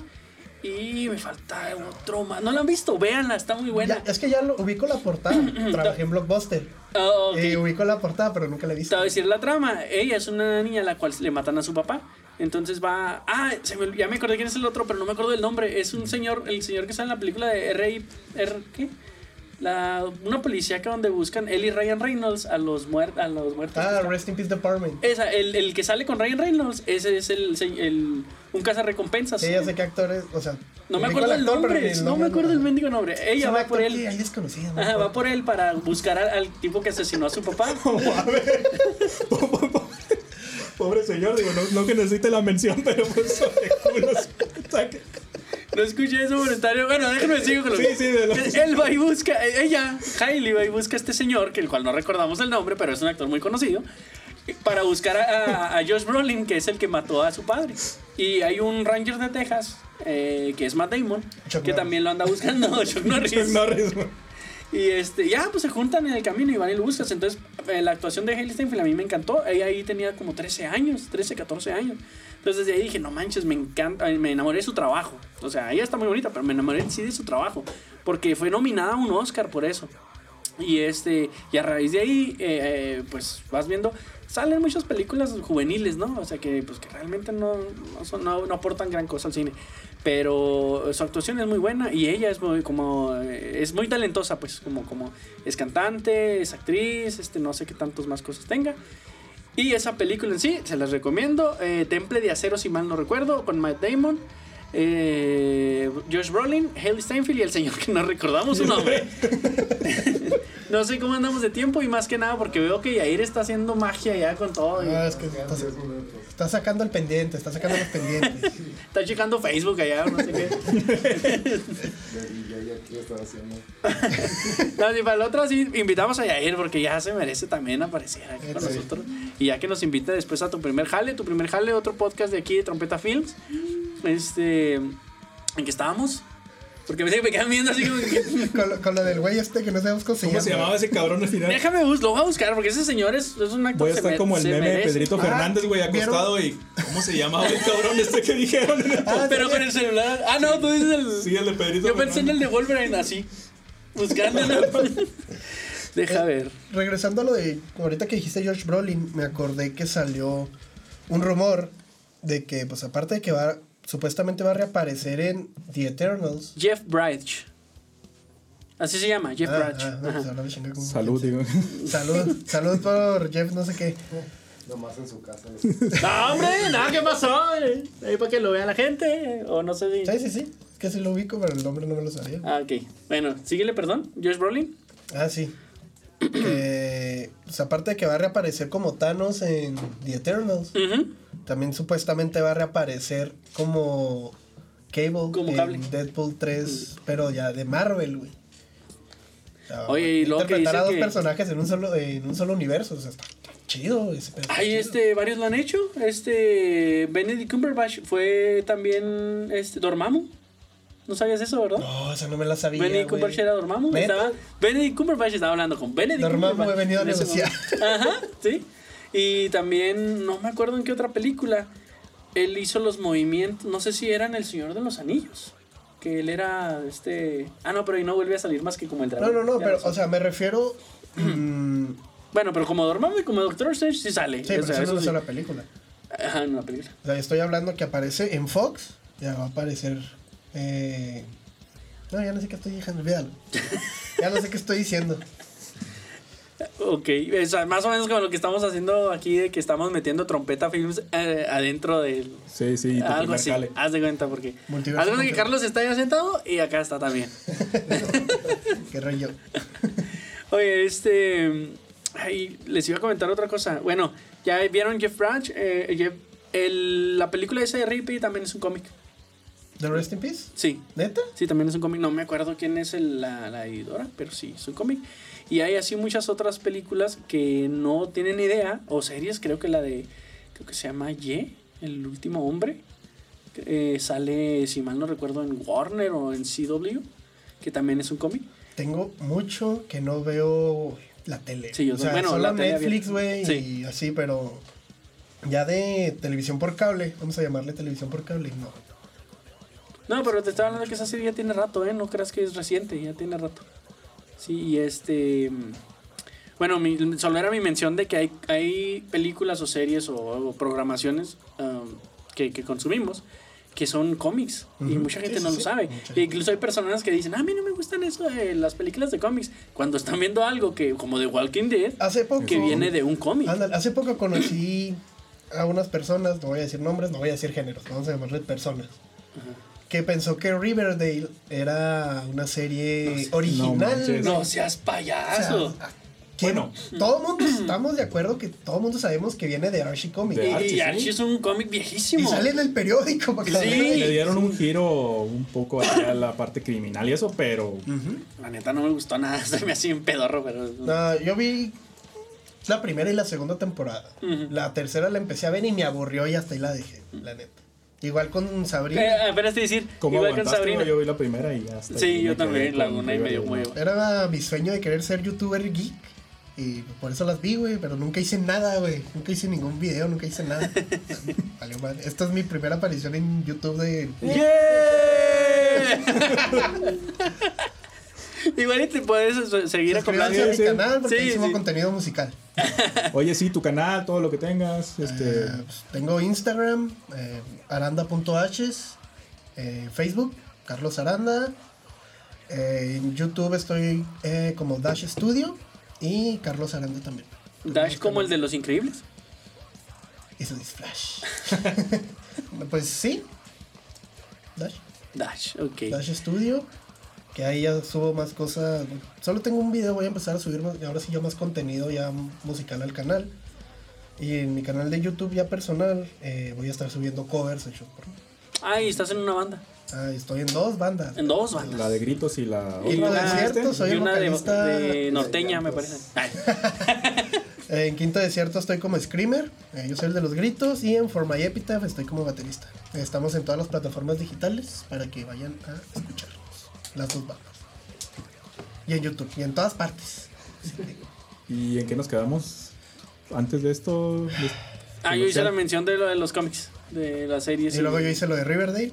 Y me falta otro más. ¿No la han visto? Véanla, está muy buena. Ya, es que ya lo ubico la portada, [clears throat] trabajé en Blockbuster. Ah, ok. Y ubico la portada, pero nunca la he Te visto. voy a decir la trama. Ella es una niña a la cual le matan a su papá. Entonces va. Ah, se me- ya me acordé quién es el otro, pero no me acuerdo del nombre. Es un señor, el señor que sale en la película de R. R ¿Qué? La, una policíaca donde buscan él y Ryan Reynolds a los, muer- a los muertos. Ah, Rest in Peace Department. Esa, el, el que sale con Ryan Reynolds, ese es el, el, un cazarrecompensas. Sí, ya sé qué actor es, o sea. No me acuerdo el actor, nombre, no me acuerdo el mendigo nombre. Ella va por que él. hay desconocido. ¿no? Ajá, va por él para buscar al, al tipo que asesinó a su papá. [laughs] [laughs] Pobre señor, digo, no, no que necesite la mención, pero pues [laughs] sobre culos. No escuché ese comentario. Bueno, déjenme decir con lo Sí, sí, de lo- Él va y busca, ella, Hailey va y busca a este señor, que el cual no recordamos el nombre, pero es un actor muy conocido, para buscar a, a- a Josh Brolin, que es el que mató a su padre. Y hay un Ranger de Texas, eh, que es Matt Damon, Chuck que Norris. también lo anda buscando, [laughs] Chuck Norris. Chuck Norris. Y este, ya, pues se juntan en el camino y van y lo buscas. Entonces, eh, la actuación de Hailey Steinfeld a mí me encantó. Ella ahí tenía como 13 años, 13, 14 años. Entonces, desde ahí dije, no manches, me encanta, me enamoré de su trabajo. O sea, ella está muy bonita, pero me enamoré sí de su trabajo. Porque fue nominada a un Oscar por eso. Y este, y a raíz de ahí, eh, eh, pues vas viendo, salen muchas películas juveniles, ¿no? O sea que, pues que realmente no, no, son- no, no aportan gran cosa al cine. Pero su actuación es muy buena y ella es muy como eh, es muy talentosa, pues, como, como es cantante, es actriz, este, no sé qué tantos más cosas tenga. Y esa película en sí, se las recomiendo. eh, Temple de Acero, si mal no recuerdo, con Matt Damon. eh, Josh Brolin, Haley Steinfeld y el señor que no recordamos su nombre. [laughs] [laughs] no sé cómo andamos de tiempo y más que nada porque veo que Yair está haciendo magia ya con todo. y Ah, es que está, está sacando el pendiente, está sacando los pendientes. [laughs] está checando Facebook allá, no sé qué. Y aquí estaba haciendo. [laughs] No, si para el otro sí invitamos a Yair porque ya se merece también aparecer aquí con Sí. nosotros. Y ya que nos invite después a tu primer jale, tu primer jale, otro podcast de aquí de Trompeta Films. Este. ¿En qué estábamos? Porque me, me quedan viendo así como que. [laughs] con, lo, con lo del güey este que no sabemos cómo se ¿Cómo se llama. llamaba ese cabrón al final? Déjame bus, lo voy a buscar porque ese señor es, es un actor Voy a estar como el meme de. Pedrito Ah, Fernández, güey, acostado y. ¿Cómo se llamaba el cabrón este que dijeron? en el- Ah, Pero sí. con el celular. Ah, no, tú dices el. Sí, el de Pedrito Yo pensé en el de Wolverine así. Buscándolo. [laughs] Deja ver. Regresando a lo de ahorita que dijiste George Brolin, me acordé que salió un rumor de que, pues aparte de que va, supuestamente va a reaparecer en The Eternals. Jeff Bridge. Así se llama, Jeff Ah, Bridge. ah, no, pues, como- Salud, digo. Salud, salud por Jeff, no sé qué. Nomás en su casa. No, hombre, nada, ¿qué pasó? Eh, Ahí para que lo vea la gente. O no sé si. Sí, sí, sí. Es que sí lo ubico, pero el nombre no me lo sabía. Ah, ok. Bueno, síguele, perdón. Josh Brolin. Ah, sí. Que, pues aparte de que va a reaparecer como Thanos en The Eternals. También supuestamente va a reaparecer como Cable Como en Cable. Deadpool 3, pero ya de Marvel, güey. O sea, Oye, y luego que interpretar a dos que- personajes en un solo en un solo universo, o sea, está, chido ese Ay, chido. este, varios lo han hecho. Este, Benedict Cumberbatch fue también, este, Dormammu. ¿No sabías eso, verdad? No, esa no me la sabía. Benedict. Cumberbatch era Dormammu. Estaba, Benedict Cumberbatch estaba hablando con Benedict Dormammu, Cumberbatch he venido a negociar. Ajá, sí. Y también, no me acuerdo en qué otra película, él hizo los movimientos, no sé si era en El Señor de los Anillos. Que él era, este... Ah, no, pero ahí no vuelve a salir más que como el No, dragón. no, no, pero, o sea, me refiero. mm, [clears throat] Bueno, pero como Dormammu y como Doctor Strange sí sale. sí, o pero sea, eso no es sí. una película. Ajá, en una película. O sea, estoy hablando que aparece en Fox. Ya va a aparecer. Eh... No, ya no sé qué estoy diciendo. Olvídalo. ya no sé qué estoy diciendo. Ok, o sea, más o menos como lo que estamos haciendo aquí, de que estamos metiendo trompeta films eh, adentro del... Sí, sí, tu Algo así, jale. haz de cuenta, porque... Multiverso Haz de cuenta que. Carlos está ya sentado y acá está también. [laughs] Qué rollo. [laughs] Oye, este... Ay, les iba a comentar otra cosa. Bueno, ya vieron Jeff Branch. Eh, Jeff- el- la película esa de Rippy también es un cómic. ¿The Rest in Peace? Sí, ¿Neta? Sí, también es un cómic. No me acuerdo quién es el- la, la editora, pero sí, es un cómic. Y hay así muchas otras películas que no tienen idea, o series, creo que la de, creo que se llama Ye, el último hombre. eh, sale, si mal no recuerdo, en Warner o en CW, que también es un cómic. Tengo mucho que no veo la tele. Sí, yo o sea, bueno, solo la Netflix, güey, Sí. y así, pero ya de televisión por cable, vamos a llamarle televisión por cable, no. No, pero te estaba hablando que esa serie ya tiene rato, ¿eh? No creas que es reciente, ya tiene rato. Sí, y este... Bueno, mi- solo era mi mención de que hay, hay películas o series o, o programaciones um, que, que consumimos que son cómics y mucha gente Sí, no sí, lo sabe. E incluso hay personas que dicen, "Ah, a mí no me gustan eso de las películas de cómics, cuando están viendo algo que como The Walking Dead, Hace poco... que viene de un cómic. Hace poco conocí a unas personas, no voy a decir nombres, no voy a decir géneros, vamos a llamarle personas, que pensó que Riverdale era una serie original. No seas O sea, payaso. ¿quién- Bueno. todo el mundo estamos de acuerdo que todo el mundo sabemos que viene de Archie Comics. De y, Archie, y sí. Es un cómic Y viejísimo. sale en el periódico para que la Sí. Le dieron un giro un poco hacia la parte criminal y eso, pero La neta no me gustó nada, [laughs] se me hacía un pedorro, pero... No, yo vi la primera y la segunda temporada. La tercera la empecé a ver y me aburrió y hasta ahí la dejé, la neta. Igual con Sabrina. Eh, apenas te decir, como igual con Sabrina. yo vi la primera y ya está. Sí, yo también, la una y medio muy Era mi sueño de querer ser youtuber geek. Y por eso las vi, güey. Pero nunca hice nada, güey. Nunca hice ningún video, nunca hice nada. [laughs] Madre. Esta es mi primera aparición en YouTube de. [laughs] [laughs] Igual y te puedes seguir acoplando. a mi Sí, sí. canal porque Sí, contenido musical. [laughs] Oye, sí, tu canal, todo lo que tengas, este... Eh, pues, tengo Instagram, eh, aranda.h, eh, Facebook, Carlos Aranda. eh, en YouTube estoy eh, como Dash Studio y Carlos Aranda también. Dash como el de los increíbles. Eso es Flash. [laughs] pues sí. Dash. Dash, ok. Dash Studio. Que ahí ya subo más cosas. Solo tengo un video, voy a empezar a subir más, ahora sí ya más contenido ya musical al canal. Y en mi canal de YouTube ya personal eh, voy a estar subiendo covers hechos por mí. Ay, estás en una banda. Ah, estoy en dos bandas. En dos bandas. La de gritos y la... Y lo desierto, soy y el una de, vocalista. de norteña, me parece. [laughs] En Quinto Desierto estoy como Screamer. eh, yo soy el de los gritos. Y en For My Epitaph estoy como baterista. Estamos en todas las plataformas digitales para que vayan a escucharnos. Las dos bandas. Y en YouTube. Y en todas partes. ¿Y en qué nos quedamos antes de esto? De- Ah, yo hice la mención de lo de los cómics, de las series. Y luego yo hice lo de Riverdale.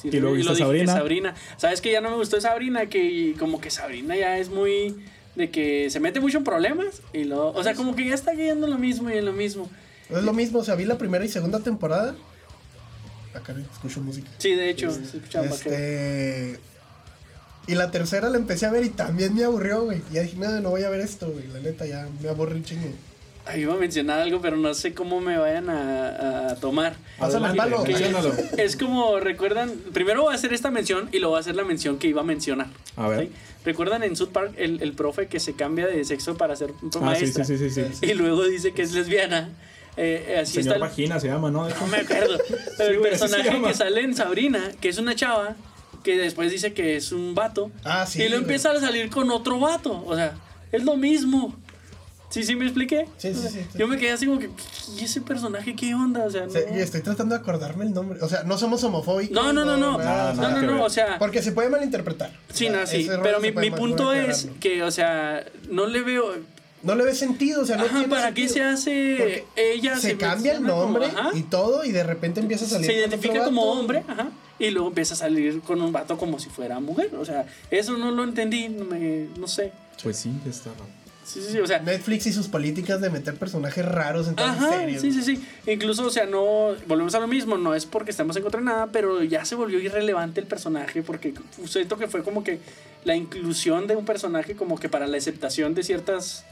Sí, Y luego lo hizo dije, Sabrina. Sabrina. ¿Sabes que ya no me gustó Sabrina? Que como que Sabrina ya es muy... De que se mete mucho en problemas y luego... O sea, como que ya está en lo mismo y en lo mismo. Es lo mismo. O sea, vi la primera y segunda temporada. Acá escucho música. Sí, de hecho, se Este. Y la tercera la empecé a ver y también me aburrió, güey. Y ya dije, no, no voy a ver esto, güey. La neta, ya me aburre un chingo. Ay, iba a mencionar algo, pero no sé cómo me vayan a, a tomar. Adelante, palo. menciónalo. [laughs] Es como, recuerdan, primero voy a hacer esta mención y luego voy a hacer la mención que iba a mencionar. A ver. ¿sí? ¿Recuerdan en South Park el, el profe que se cambia de sexo para ser Ah, sí, maestra? sí, sí, sí, sí. Y luego dice que es lesbiana. Eh, eh, así Señor está. el- Vagina se llama, ¿no? No me acuerdo. [laughs] Pero el personaje que sale en Sabrina, que es una chava, que después dice que es un vato. Ah, sí, Y güey. empieza a salir con otro vato. O sea, es lo mismo. ¿Sí, sí me expliqué? Sí, sí, sí. Yo me quedé así como que, ¿y ese personaje qué onda? O sea, no. Y estoy tratando de acordarme el nombre. O sea, no somos homofóbicos. No, no, no, no. No, no, no, o sea. Porque se puede malinterpretar. Sí, no, sí. Pero mi, punto es que, o sea, no le veo. No le ve sentido, o sea, no Ajá, tiene ¿para qué se hace ella? se cambia el nombre y todo y de repente empieza a salir se identifica como hombre, ajá, y luego empieza a salir con un vato como si fuera mujer. O sea, eso no lo entendí, no, me, no sé. Pues sí, está raro. Sí, sí, sí, o sea, Netflix y sus políticas de meter personajes raros en todas las series. sí, sí, sí. Incluso, o sea, no. Volvemos a lo mismo, no es porque estemos en contra de nada, pero ya se volvió irrelevante el personaje porque siento que fue como que la inclusión de un personaje, como que para la aceptación de ciertas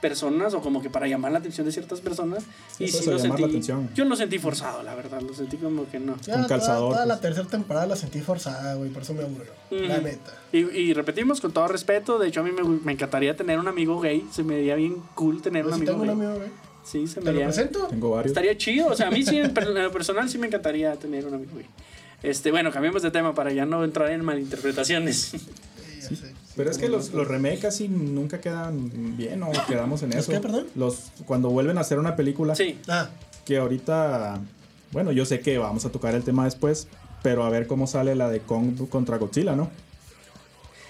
personas o como que para llamar la atención de ciertas personas. Y sí es lo llamar sentí. la atención. Yo lo sentí forzado, la verdad, lo sentí como que no. Ya, Con calzador, Toda, la pues. tercera temporada la sentí forzada, güey, por eso me aburrió. La Ujú. neta. Y, y repetimos con todo respeto, de hecho a mí me, me encantaría tener un amigo gay, se me haría bien cool tener Yo un sí amigo tengo un gay. amigo. Sí, se me ¿Te lo haría- presento? Tengo varios. Estaría chido, o sea, a mí sí, [laughs] en lo personal, sí me encantaría tener un amigo gay. Este, bueno, cambiemos de tema para ya no entrar en malinterpretaciones. [laughs] Pero es que los, los remakes casi nunca quedan bien o quedamos en ¿Los eso. qué, perdón? Los, cuando vuelven a hacer una película Sí, Ah, que ahorita, bueno, yo sé que vamos a tocar el tema después, pero a ver cómo sale la de Kong contra Godzilla, ¿no?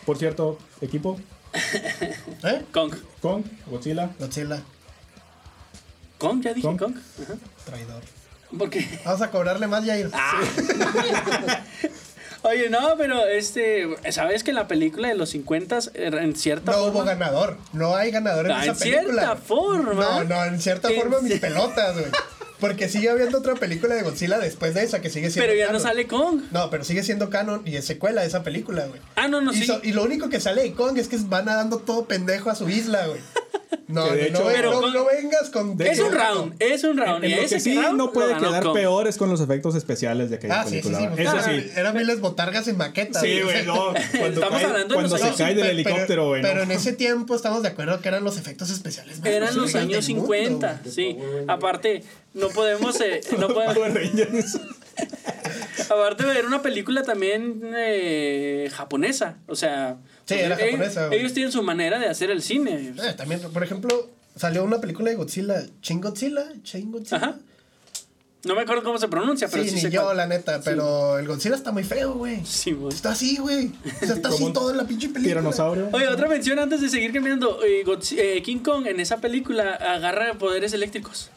Por cierto, equipo, ¿eh? Kong. Kong, Godzilla, Godzilla, Kong, ya dije Kong. Kong. Ajá. traidor. ¿Por qué? Vamos a cobrarle más, Jair. Ah. [laughs] Oye, no, pero este, ¿sabes que en la película de los 50 en cierta No forma hubo ganador. No hay ganador en Ah, esa en película. cierta forma. No, no, en cierta En forma mis pelotas, güey. Porque sigue habiendo otra película de Godzilla después de esa que sigue siendo Pero ya no sale Kong. No, pero sigue siendo canon y es secuela de esa película, güey. Ah, no, no, y, sí. so- y lo único que sale de Kong es que van nadando todo pendejo a su isla, güey. No, no, hecho- no, Pero no- con- no vengas con... Es un round, es un round. En y lo ese que sí round no puede quedar Kong. peor es con los efectos especiales de aquella Ah, sí, sí, sí. película. pues, Eso sí. Eran miles botargas en maqueta. Sí, güey, no. [laughs] Cuando Estamos cae, hablando de cuando se años- cae del Pero- helicóptero, güey. Pero en ese tiempo estamos de acuerdo que eran los efectos especiales. más Eran los años del mundo, 50, güey. sí. Aparte, no podemos, eh, [laughs] no podemos, aparte de ver una película también eh, japonesa, o sea, Sí, era ellos- japonesa, güey. Ellos tienen su manera de hacer el cine. Eh, también, por ejemplo, salió una película de Godzilla, Shin Godzilla, Shin Godzilla. Ajá. No me acuerdo cómo se pronuncia, pero Sí, sí, ni yo, la neta, pero el Godzilla está muy feo, güey. Sí, güey. Está así, güey. O sea, está así todo en la pinche película. Tiranosaurio. Oye, otra mención antes de seguir cambiando. Eh, eh, King Kong en esa película agarra poderes eléctricos.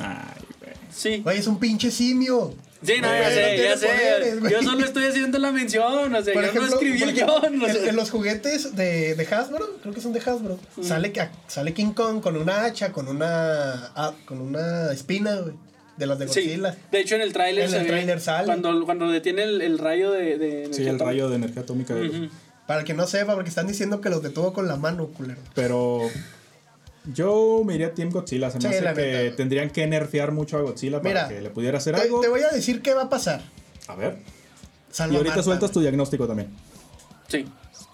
Ay, güey. Sí. Güey, es un pinche simio. Sí, no, ya no sé, ya sé. poderes, yo solo estoy haciendo la mención, o sea, Por yo ejemplo, no escribí el guion. o en, los juguetes de, de Hasbro, creo que son de Hasbro, sale, que- sale King Kong con una hacha, con una, ah, con una espina, güey, de las de Sí, Godzilla. de hecho en el tráiler En el tráiler sale. Cuando, cuando detiene el, el rayo de, de Sí, energía el atómica. rayo de energía atómica. de- Ujú. Para el que no sepa, porque están diciendo que los detuvo con la mano, culero. Pero yo me iría a Team Godzilla. Se me Sí, hace la que tendrían que nerfear mucho a Godzilla para Mira, que le pudiera hacer Te, algo. te voy a decir qué va a pasar. A ver. Salva Y ahorita Marta, sueltas tu diagnóstico también. Sí.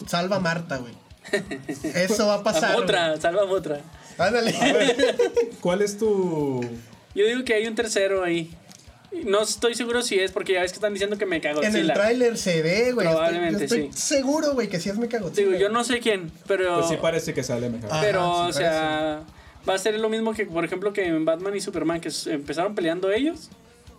Salva a Marta, güey. [laughs] Eso va a pasar. otra, salva otra. güey. Ándale. ¿Cuál es tu. Yo digo que hay un tercero ahí. No estoy seguro si es porque ya ves que están diciendo que me cago En el tráiler se ve, güey. Probablemente, estoy, yo estoy sí. seguro, güey, que sí es cago. Digo, yo no sé quién, pero Pues sí parece que sale mejor. Pero Ajá, o sea, va a ser lo mismo que por ejemplo que en Batman y Superman que empezaron peleando ellos.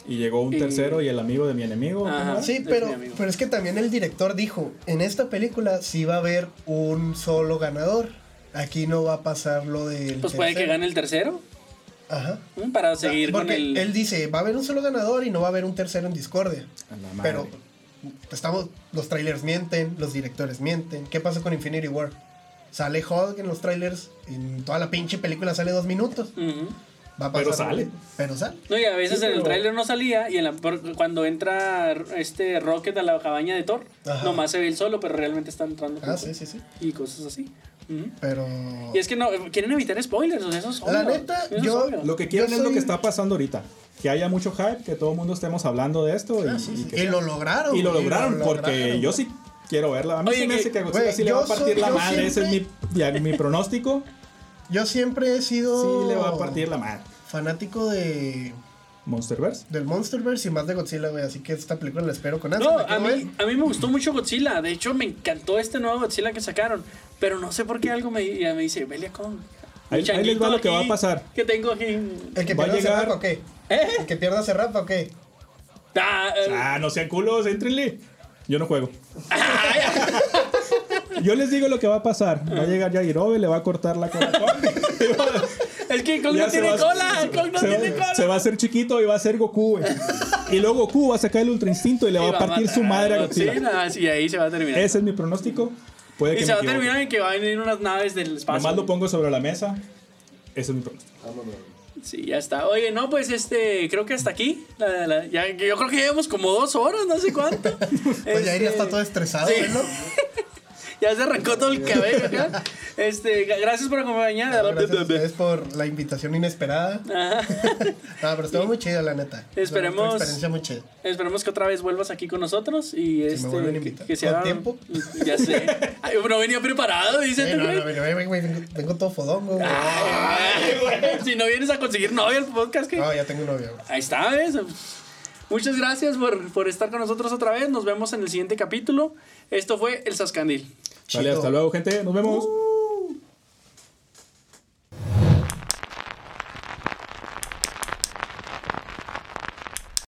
Y llegó un Y- tercero y el amigo de mi enemigo. ¿cómo Ajá. Sí, Es pero, mi amigo. pero es que también el director dijo, en esta película sí va a haber un solo ganador. Aquí no va a pasar lo del Pues puede que gane el tercero Ajá. ¿m? para seguir Porque el él dice, va a haber un solo ganador y no va a haber un tercero en discordia. A la madre. Pero estamos, los trailers mienten, los directores mienten. ¿Qué pasó con Infinity War? Sale Hulk en los trailers, en toda la pinche película sale dos minutos. Ujú. Va a pasar, Pero sale. Pero sale. No, y a veces Sí, en el tráiler no salía y en la, por- cuando entra este Rocket a la cabaña de Thor, Ajá. nomás se ve el solo, pero realmente está entrando Ah, junto. sí, sí, sí. y cosas así. Pero. Y es que no, quieren evitar spoilers, o sea, eso es La neta, yo- obvio. Lo que quieren Yo es lo que está pasando ahorita. Que haya mucho hype, que todo el mundo estemos hablando de esto. y, Ah, sí, y sí. que Y lo lograron. Y lo lograron, porque lograron. yo sí quiero verla. A mí Oye, se me hace que a Godzilla sí le va a partir soy- la madre. Ese es mi, ya- mi pronóstico. Yo siempre he sido. Sí le va a partir la madre. Fanático de. Monsterverse. Del Monsterverse y más de Godzilla, güey. Así que esta película la espero con ansia. No, a mí, a mí me gustó mucho Godzilla. De hecho, me encantó este nuevo Godzilla que sacaron. Pero no sé por qué algo me, ya me dice, Belia con. Ahí- ahí les va lo que va a pasar. Que tengo aquí. ¿El que Va a pierda llegar- se rapa o qué? ¿Eh? ¿El que pierda se rapa o qué? Ah, eh, Ah, no sean culos, entrenle. Yo no juego. Yo les digo lo que va a pasar. Va a llegar Yagirobe, le va a cortar la cola. es que Kong Ya no se tiene va- cola. Kong no se, tiene va, cola. se va a hacer chiquito y va a ser Goku, güey. Y luego Goku va a sacar el Ultra Instinto y le va Y a partir matar su madre a Godzilla. Godzilla, Y ahí se va a terminar. Ese es mi pronóstico. Puede que y se va a terminar en que van a venir unas naves del espacio. Nomás lo pongo sobre la mesa. Ese es mi pronóstico. Sí, ya está. Oye, no, pues este, creo que hasta aquí. La- la- ya, yo creo que llevamos como dos horas, no sé cuánto. [laughs] Pues ya Este, ya está todo estresado, sí. ¿no? [laughs] Ya se arrancó todo el [laughs] cabello acá. Este, gra- gracias por acompañar. Gracias a ustedes por la invitación inesperada. Ajá. [laughs] No, pero estuvo muy chido, la neta. Esperemos- una experiencia muy chida. Esperemos que otra vez vuelvas aquí con nosotros y este vuelven a que, invitar. que ¿Con sea tiempo? [laughs] Ya sé. Ay, no venía preparado, dice este no, no, güey, vengo, vengo todo fodongo, güey. Ay, güey, Si no vienes a conseguir novia al podcast, ¿qué? No, ya tengo novia, güey. Ahí está, ¿ves? Muchas gracias por, por estar con nosotros otra vez. Nos vemos en el siguiente capítulo. Esto fue El Sascandil. Vale, Chido. hasta luego, gente. Nos vemos.